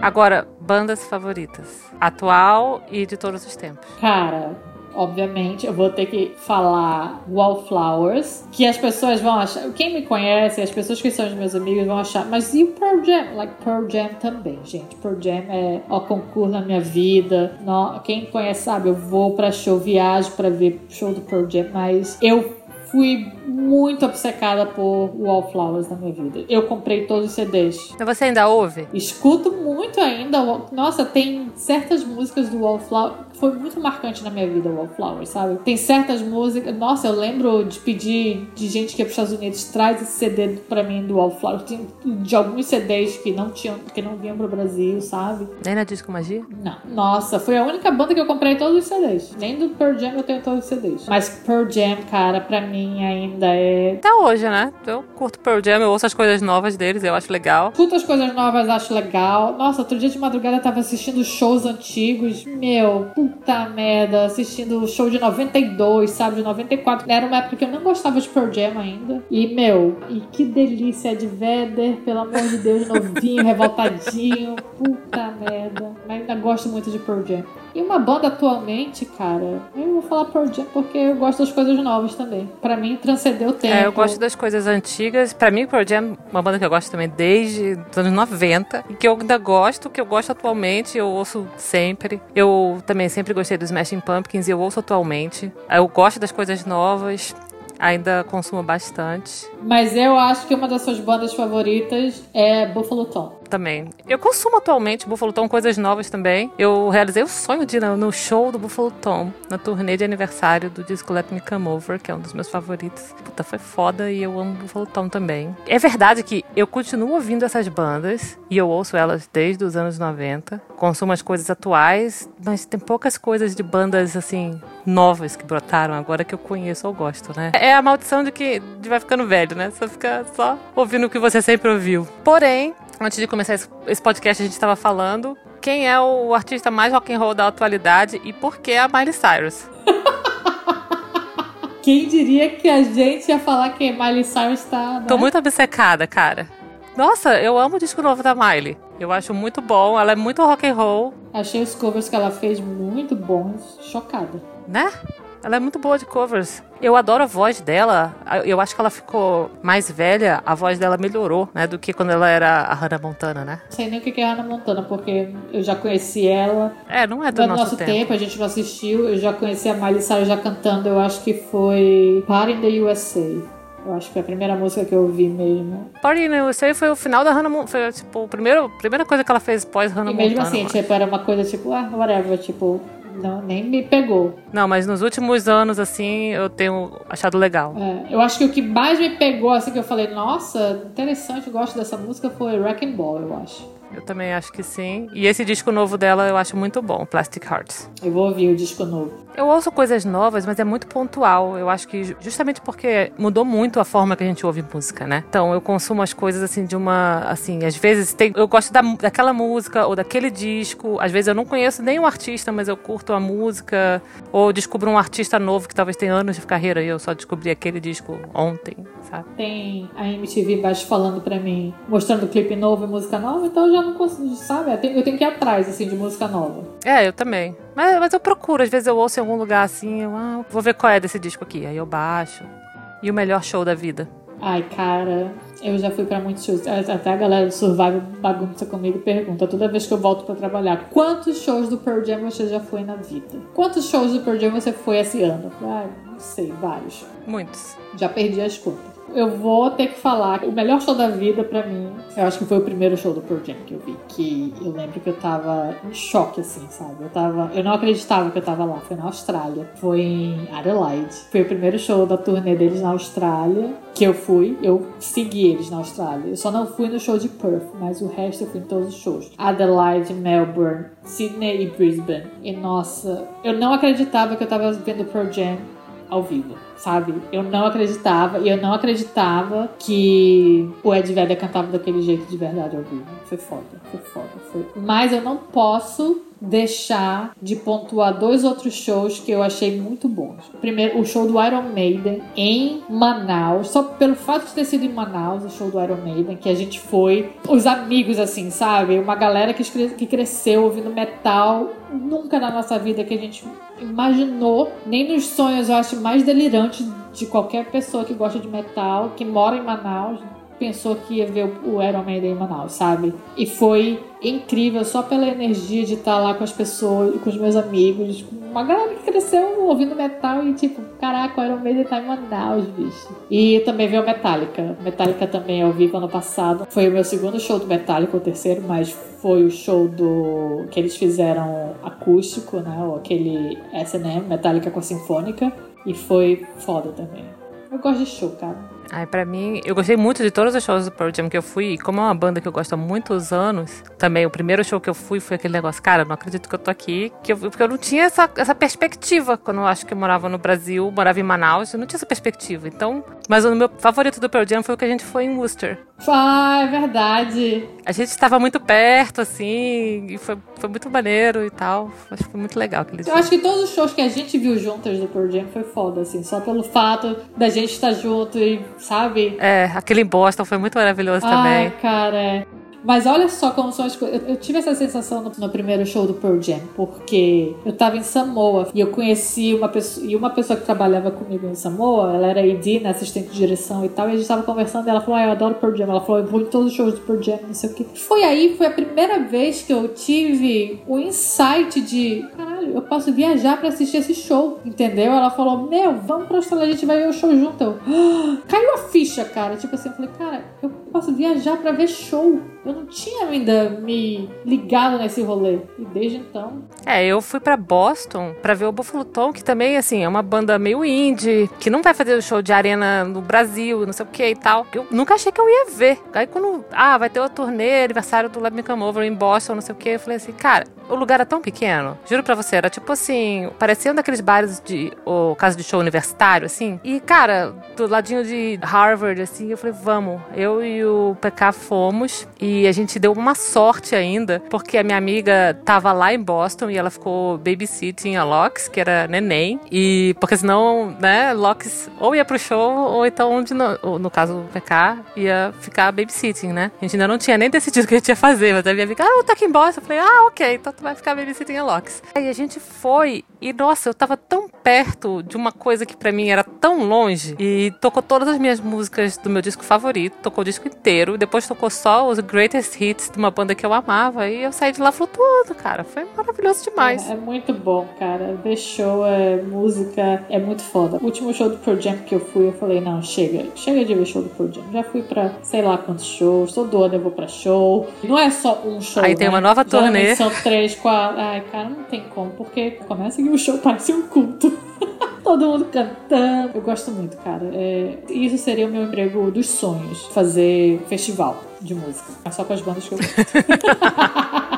Agora, bandas favoritas. Atual e de todos os tempos. Cara, obviamente, eu vou ter que falar Wallflowers, que as pessoas vão achar. Quem me conhece, as pessoas que são os meus amigos vão achar, mas e o Pearl Jam? Like, Pearl Jam também, gente. Pearl Jam é o concurso na minha vida. Não, quem conhece sabe, eu vou pra show, viajo pra ver show do Pearl Jam, mas eu fui muito obcecada por Wallflowers na minha vida. Eu comprei todos os CDs. Mas você ainda ouve? Escuto muito ainda. Nossa, tem certas músicas do Wallflower que foi muito marcante na minha vida, Wallflower, sabe? Tem certas músicas. Nossa, eu lembro de pedir de gente que ia para os Estados Unidos, traz esse CD pra mim do Wallflower. Tem de alguns CDs que não tinham, que não vinham pro Brasil, sabe? Nem na Disco Magia? Não. Nossa, foi a única banda que eu comprei todos os CDs. Nem do Pearl Jam eu tenho todos os CDs. Mas Pearl Jam, cara, pra mim ainda é Até hoje, né? Eu curto Pearl Jam, eu ouço as coisas novas deles, eu acho legal. Escuto as coisas novas, acho legal. Nossa, outro dia de madrugada eu tava assistindo shows antigos. Meu, puta merda. Assistindo o show de 92, sabe? De 94. Era uma época que eu não gostava de Pearl Jam ainda. E, meu, e que delícia de Vedder, pelo amor de Deus, novinho, revoltadinho. Puta merda. Mas ainda gosto muito de Pearl Jam. E uma banda atualmente, cara, eu vou falar Pearl Jam porque eu gosto das coisas novas também. Pra mim, exceder o tempo. É, eu gosto das coisas antigas. Pra mim, Pearl Jam é uma banda que eu gosto também desde os anos 90. E que eu ainda gosto, que eu gosto atualmente, eu ouço sempre. Eu também sempre gostei dos Smashing Pumpkins e eu ouço atualmente. Eu gosto das coisas novas. Ainda consumo bastante. Mas eu acho que uma das suas bandas favoritas é Buffalo Tom. Também. Eu consumo atualmente Buffalo Tom, coisas novas também. Eu realizei o sonho de ir no show do Buffalo Tom, na turnê de aniversário do disco Let Me Come Over, que é um dos meus favoritos. Puta, foi foda e eu amo Buffalo Tom também. É verdade que eu continuo ouvindo essas bandas e eu ouço elas desde os anos 90. Consumo as coisas atuais, mas tem poucas coisas de bandas assim novas que brotaram agora que eu conheço ou gosto, né? É a maldição de que vai ficando velho, né? Só fica só ouvindo o que você sempre ouviu. Porém, antes de começar esse podcast, a gente estava falando quem é o artista mais rock and roll da atualidade e por que a Miley Cyrus. Quem diria que a gente ia falar que a Miley Cyrus tá. Né? Tô muito obcecada, cara. Nossa, eu amo o disco novo da Miley. Eu acho muito bom, ela é muito rock and roll. Achei os covers que ela fez muito bons, chocada. Né? Ela é muito boa de covers. Eu adoro a voz dela. Eu acho que ela ficou mais velha, a voz dela melhorou, né? Do que quando ela era a Hannah Montana, né? Não sei nem o que é a Hannah Montana, porque eu já conheci ela. É, não é do, nosso, nosso tempo. tempo. A gente não assistiu. Eu já conheci a Miley Cyrus já cantando. Eu acho que foi Party in the USA. Eu acho que foi a primeira música que eu ouvi mesmo. Party in the USA foi o final da Hannah Montana. Foi, tipo, a primeira, primeira coisa que ela fez pós Hannah Montana. E mesmo assim, tipo, era uma coisa tipo, ah, whatever, tipo, não, nem me pegou. Não, mas nos últimos anos, assim, eu tenho achado legal. É, eu acho que o que mais me pegou, assim, que eu falei, nossa, interessante, gosto dessa música, foi Wrecking Ball, eu acho. Eu também acho que sim. E esse disco novo dela eu acho muito bom, Plastic Hearts. Eu vou ouvir o disco novo. Eu ouço coisas novas, mas é muito pontual. Eu acho que justamente porque mudou muito a forma que a gente ouve música, né? Então eu consumo as coisas assim de uma. Assim, às vezes tem, eu gosto da, daquela música ou daquele disco. Às vezes eu não conheço nenhum artista, mas eu curto a música. Ou descubro um artista novo que talvez tenha anos de carreira e eu só descobri aquele disco ontem, sabe? Tem a MTV embaixo falando pra mim, mostrando clipe novo e música nova, então eu já não consigo, sabe? Eu tenho, eu tenho que ir atrás, assim, de música nova. É, eu também. Mas, mas eu procuro, às vezes eu ouço em algum lugar assim, eu ah, vou ver qual é desse disco aqui. Aí eu baixo. E o melhor show da vida. Ai, cara, eu já fui pra muitos shows. Até a galera do Survival bagunça comigo e pergunta toda vez que eu volto pra trabalhar: quantos shows do Pearl Jam você já foi na vida? Quantos shows do Pearl Jam você foi esse ano? Falei, ah, não sei, vários. Muitos. Já perdi as contas. Eu vou ter que falar o melhor show da vida pra mim. Eu acho que foi o primeiro show do Pearl Jam que eu vi. Que eu lembro que eu tava em choque, assim, sabe? Eu tava. Eu não acreditava que eu tava lá. Foi na Austrália. Foi em Adelaide. Foi o primeiro show da turnê deles na Austrália. Que eu fui. Eu segui eles na Austrália. Eu só não fui no show de Perth, mas o resto eu fui em todos os shows. Adelaide, Melbourne, Sydney e Brisbane. E nossa, eu não acreditava que eu tava vendo Pearl Jam ao vivo, sabe? Eu não acreditava e eu não acreditava que o Ed Vedder cantava daquele jeito de verdade ao vivo. Foi foda, foi foda, foi. Mas eu não posso deixar de pontuar dois outros shows que eu achei muito bons. Primeiro, o show do Iron Maiden em Manaus, só pelo fato de ter sido em Manaus, o show do Iron Maiden, que a gente foi, os amigos assim, sabe? Uma galera que, que cresceu ouvindo metal, nunca na nossa vida que a gente imaginou, nem nos sonhos, eu acho mais delirante de qualquer pessoa que gosta de metal, que mora em Manaus, pensou que ia ver o Iron Maiden em Manaus, sabe? E foi incrível só pela energia de estar lá com as pessoas, com os meus amigos. Uma galera que cresceu ouvindo metal e tipo, caraca, o Iron Maiden tá em Manaus, bicho. E também veio Metallica. Metallica também ao vivo ano passado. Foi o meu segundo show do Metallica, o terceiro, mas foi o show do que eles fizeram acústico, né? Ou aquele S&M, Metallica com a Sinfônica. E foi foda também. Eu gosto de show, cara. Ai, pra mim, eu gostei muito de todos os shows do Pearl Jam que eu fui. E como é uma banda que eu gosto há muitos anos, também o primeiro show que eu fui foi aquele negócio, cara, não acredito que eu tô aqui. Que eu, porque eu não tinha essa, essa perspectiva quando eu acho que eu morava no Brasil, morava em Manaus, eu não tinha essa perspectiva. Então, mas o meu favorito do Pearl Jam foi o que a gente foi em Worcester. Ah, é verdade. A gente estava muito perto, assim, e foi, foi muito maneiro e tal. Acho que foi muito legal aquele Eu acho que todos os shows que a gente viu juntas do Pearl Jam foi foda, assim, só pelo fato da gente estar junto e sabe? É, aquele em Boston foi muito maravilhoso Ai, também. cara, é. Mas olha só como são as coisas. Eu, eu tive essa sensação no, no, primeiro show do Pearl Jam, porque eu tava em Samoa e eu conheci uma pessoa, e uma pessoa que trabalhava comigo em Samoa, ela era ID, né, assistente de direção e tal, e a gente tava conversando e ela falou, ah, eu adoro Pearl Jam. Ela falou, eu vou em todos os shows do Pearl Jam, não sei o que. Foi aí, foi a primeira vez que eu tive o insight de, caralho, eu posso viajar para assistir esse show, entendeu? Ela falou, meu, vamos pra Austrália, a gente vai ver o show junto. Eu, ah! caiu a ficha, cara. Tipo assim, eu falei, cara, eu posso viajar para ver show. Eu não tinha ainda me ligado nesse rolê. E desde então. É, eu fui para Boston para ver o Buffalo Tom, que também, assim, é uma banda meio indie, que não vai fazer o show de arena no Brasil, não sei o que e tal. Eu nunca achei que eu ia ver. Aí quando, ah, vai ter uma turnê, aniversário do Let Me Come Over em Boston, não sei o que, eu falei assim, cara, o lugar é tão pequeno. Juro pra você, era tipo assim, parecia um daqueles bares de, o caso de show universitário, assim. E, cara, do ladinho de Harvard, assim, eu falei, vamos. Eu e o PK fomos e a gente deu uma sorte ainda, porque a minha amiga tava lá em Boston e ela ficou babysitting a Locks, que era neném. E porque senão, né, Locks ou ia pro show ou então, no, no caso o PK, ia ficar babysitting, né? A gente ainda não tinha nem decidido o que a gente ia fazer, mas a minha amiga, ah, tô aqui em Boston. Eu falei, ah, ok, então tu vai ficar babysitting a Locks. Aí a gente foi e, nossa, eu tava tão perto de uma coisa que para mim era tão longe e tocou todas as minhas músicas do meu disco favorito, tocou o disco inteiro, depois tocou só os greatest hits de uma banda que eu amava e eu saí de lá flutuando, cara. Foi maravilhoso demais. É, é muito bom, cara. The show, é música, é muito foda. O último show do Pearl Jam que eu fui, eu falei, não, chega, chega de ver show do Pearl Jam. Já fui pra sei lá quantos shows, todo ano eu vou pra show. Não é só um show, Aí tem né? uma nova turnê. São três, quatro. Ai, cara, não tem como, porque começa que o show parece um culto. Todo mundo cantando. Eu gosto muito, cara. É... Isso seria o meu emprego dos sonhos. Fazer festival de música. É só com as bandas que eu gosto.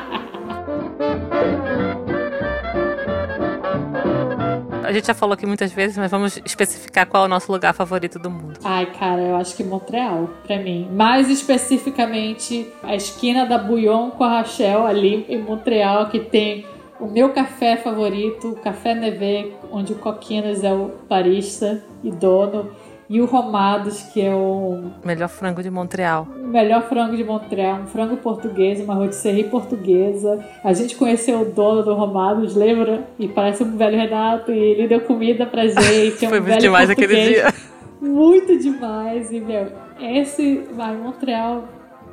A gente já falou aqui muitas vezes, mas vamos especificar qual é o nosso lugar favorito do mundo. Ai, cara, eu acho que Montreal, pra mim. Mais especificamente, a esquina da Bouillon com a Rachel ali em Montreal, que tem o meu café favorito, o Café Neve, onde o Coquinas é o barista e dono, e o Romados, que é o melhor frango de Montreal. Melhor frango de Montreal, um frango português, uma rotisserie portuguesa. A gente conheceu o dono do Romados, lembra? E parece um velho Renato, e ele deu comida pra gente. É um Foi muito demais aquele dia. Muito demais. E, meu, esse, vai, Montreal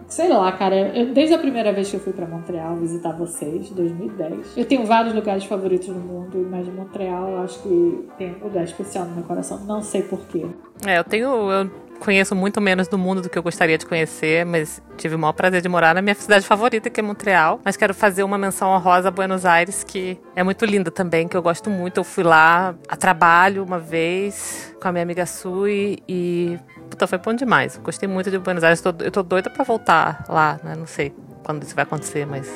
Sei lá, cara, eu, desde a primeira vez que eu fui para Montreal visitar vocês, 2010, eu tenho vários lugares favoritos no mundo, mas Montreal eu acho que tem um lugar especial no meu coração, não sei porquê. É, eu tenho. Eu conheço muito menos do mundo do que eu gostaria de conhecer, mas tive o maior prazer de morar na minha cidade favorita, que é Montreal. Mas quero fazer uma menção honrosa a Buenos Aires, que é muito linda também, que eu gosto muito. Eu fui lá a trabalho uma vez com a minha amiga Sui e Puta, foi bom demais. Gostei muito de Buenos Aires. Eu tô, eu tô doida pra voltar lá, né? Não sei quando isso vai acontecer, mas.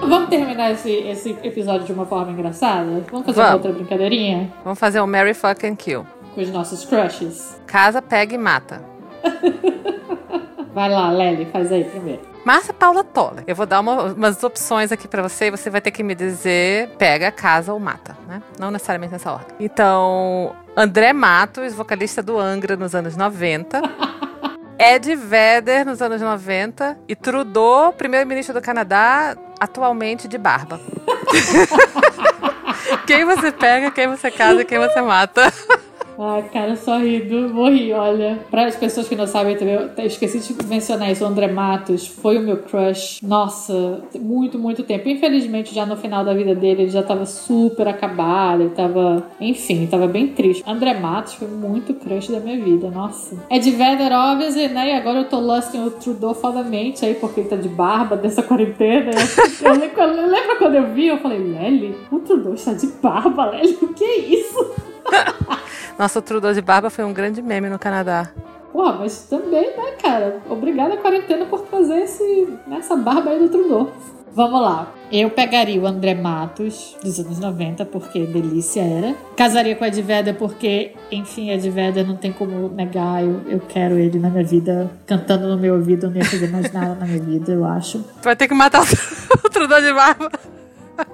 Vamos terminar esse, esse episódio de uma forma engraçada? Vamos fazer Vamos. outra brincadeirinha? Vamos fazer um Mary Fuck and Kill. Com os nossos crushes. Casa, pega e mata. Vai lá, Lely, faz aí primeiro. Márcia Paula Toller. Eu vou dar uma, umas opções aqui para você e você vai ter que me dizer pega, casa ou mata, né? Não necessariamente nessa ordem. Então, André Matos, vocalista do Angra nos anos 90. Ed Vedder nos anos 90 e Trudeau, primeiro-ministro do Canadá, atualmente de barba. quem você pega, quem você casa, quem você mata. Ai, cara, só rindo, morri, olha. Para as pessoas que não sabem também, eu esqueci de mencionar isso, o André Matos foi o meu crush. Nossa, muito, muito tempo. Infelizmente, já no final da vida dele, ele já tava super acabado, ele tava, enfim, tava bem triste. André Matos foi muito crush da minha vida, nossa. É de Vader, obviously, né? E agora eu tô lusting o Trudeau fodamente aí, porque ele tá de barba dessa quarentena. Eu, eu, eu lembro quando eu vi, eu falei, Lely, o Trudeau está de barba, Lely, o que é isso? Nossa, Trudeau de barba foi um grande meme no Canadá. Pô, mas também, né, cara? Obrigada, quarentena, por trazer esse, essa barba aí do Trudeau. Vamos lá. Eu pegaria o André Matos, dos anos 90, porque delícia era. Casaria com a Edveda, porque, enfim, a Edveda não tem como negar. Eu, eu quero ele na minha vida, cantando no meu ouvido. Eu não ia fazer mais nada na minha vida, eu acho. Tu vai ter que matar o Trudeau de barba.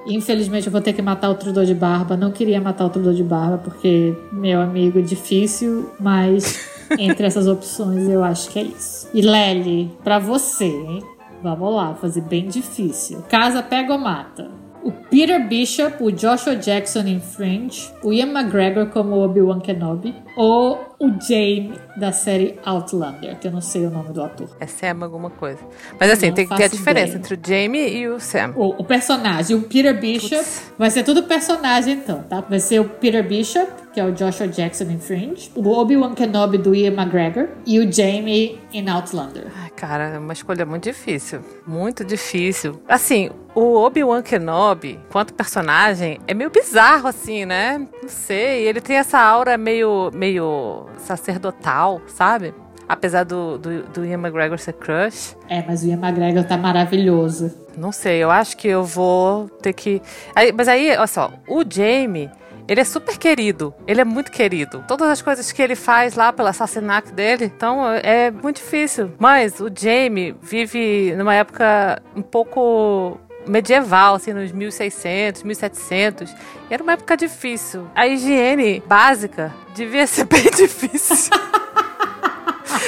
Infelizmente eu vou ter que matar o Trudor de Barba. Não queria matar o Trudor de Barba porque, meu amigo, difícil, mas entre essas opções eu acho que é isso. E Lely, pra você, hein? Vamos lá, fazer bem difícil. Casa pega ou mata? O Peter Bishop, o Joshua Jackson em Fringe, o Ian McGregor como Obi-Wan Kenobi, ou o Jaime da série Outlander, que eu não sei o nome do ator. É Sam alguma coisa. Mas assim, Não tem que ter a diferença ideia. entre o Jamie e o Sam. O, o personagem, o Peter Bishop, vai ser tudo personagem então, tá? Vai ser o Peter Bishop, que é o Joshua Jackson em Fringe, o Obi-Wan Kenobi do Ian McGregor e o Jaime em Outlander. Ai, cara, é uma escolha muito difícil. Muito difícil. Assim, o Obi-Wan Kenobi, quanto personagem, é meio bizarro, assim, né? Não sei. Ele tem essa aura meio, meio sacerdotal, sabe? Apesar do, do, do Ian McGregor ser crush. É, mas o Ian McGregor tá maravilhoso. Não sei, eu acho que eu vou ter que. Aí- mas aí, olha só, o Jamie. Ele é super querido, ele é muito querido. Todas as coisas que ele faz lá pelo assassinato dele, então é muito difícil. Mas o Jamie vive numa época um pouco medieval, assim, nos 1600, 1700. E era uma época difícil. A higiene básica devia ser bem difícil.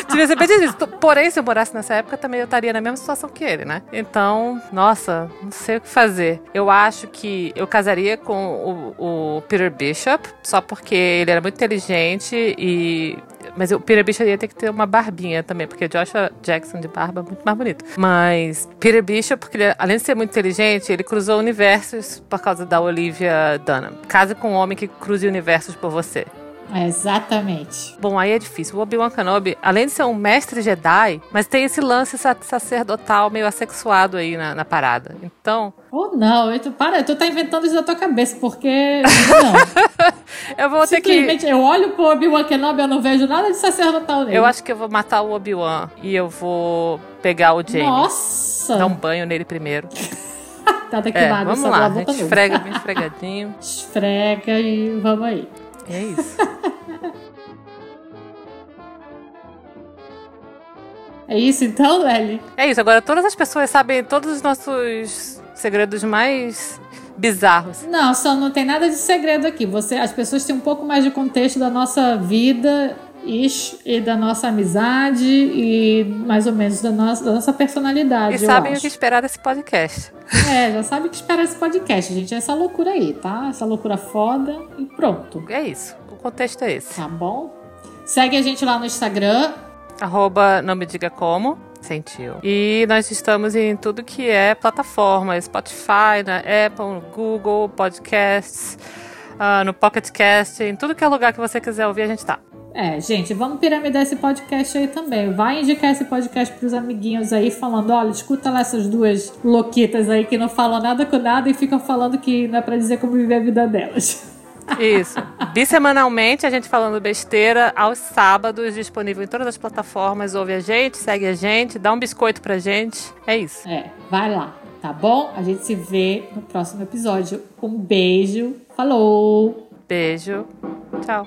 Devia ser bem difícil. Porém, se eu morasse nessa época, também eu estaria na mesma situação que ele, né? Então, nossa, não sei o que fazer. Eu acho que eu casaria com o, o Peter Bishop, só porque ele era muito inteligente e. Mas o Peter Bishop ia ter que ter uma barbinha também, porque Joshua Jackson de barba é muito mais bonito. Mas Peter Bishop, porque ele, além de ser muito inteligente, ele cruzou universos por causa da Olivia Dunham. Casa com um homem que cruze universos por você. Exatamente. Bom, aí é difícil. O Obi-Wan Kenobi, além de ser um mestre Jedi, mas tem esse lance sa- sacerdotal meio assexuado aí na, na parada. Então, Ou não, eu tô- para, tu tá inventando isso da tua cabeça, porque. Não. eu vou ter que. Simplesmente, eu olho pro Obi-Wan Kenobi, eu não vejo nada de sacerdotal nele. Eu acho que eu vou matar o Obi-Wan e eu vou pegar o Jaime. Nossa! Dar um banho nele primeiro. Tá daqui É, lado, vamos lá. Esfrega bem esfregadinho. Esfrega e vamos aí. É isso. É isso então, Lely? É isso. Agora todas as pessoas sabem todos os nossos segredos mais bizarros. Não, só não tem nada de segredo aqui. Você, as pessoas têm um pouco mais de contexto da nossa vida ish, e da nossa amizade e mais ou menos da nossa, da nossa personalidade. E sabem o acho. que esperar desse podcast. É, já sabe o que espera esse podcast, gente. É essa loucura aí, tá? Essa loucura foda e pronto. É isso. O contexto é esse. Tá bom? Segue a gente lá no Instagram. Arroba não me diga como. Sentiu. E nós estamos em tudo que é plataforma. Spotify, na Apple, Google, podcasts, ah, no Pocket Cast, em tudo que é lugar que você quiser ouvir, a gente tá. É, gente, vamos piramidar esse podcast aí também. Vai indicar esse podcast pros amiguinhos aí, falando: olha, escuta lá essas duas louquitas aí que não falam nada com nada e ficam falando que não é pra dizer como viver a vida delas. Isso. Bissemanalmente, a gente falando besteira, aos sábados, disponível em todas as plataformas. Ouve a gente, segue a gente, dá um biscoito pra gente. É isso. É, vai lá, tá bom? A gente se vê no próximo episódio. Um beijo, falou! Beijo. Tchau.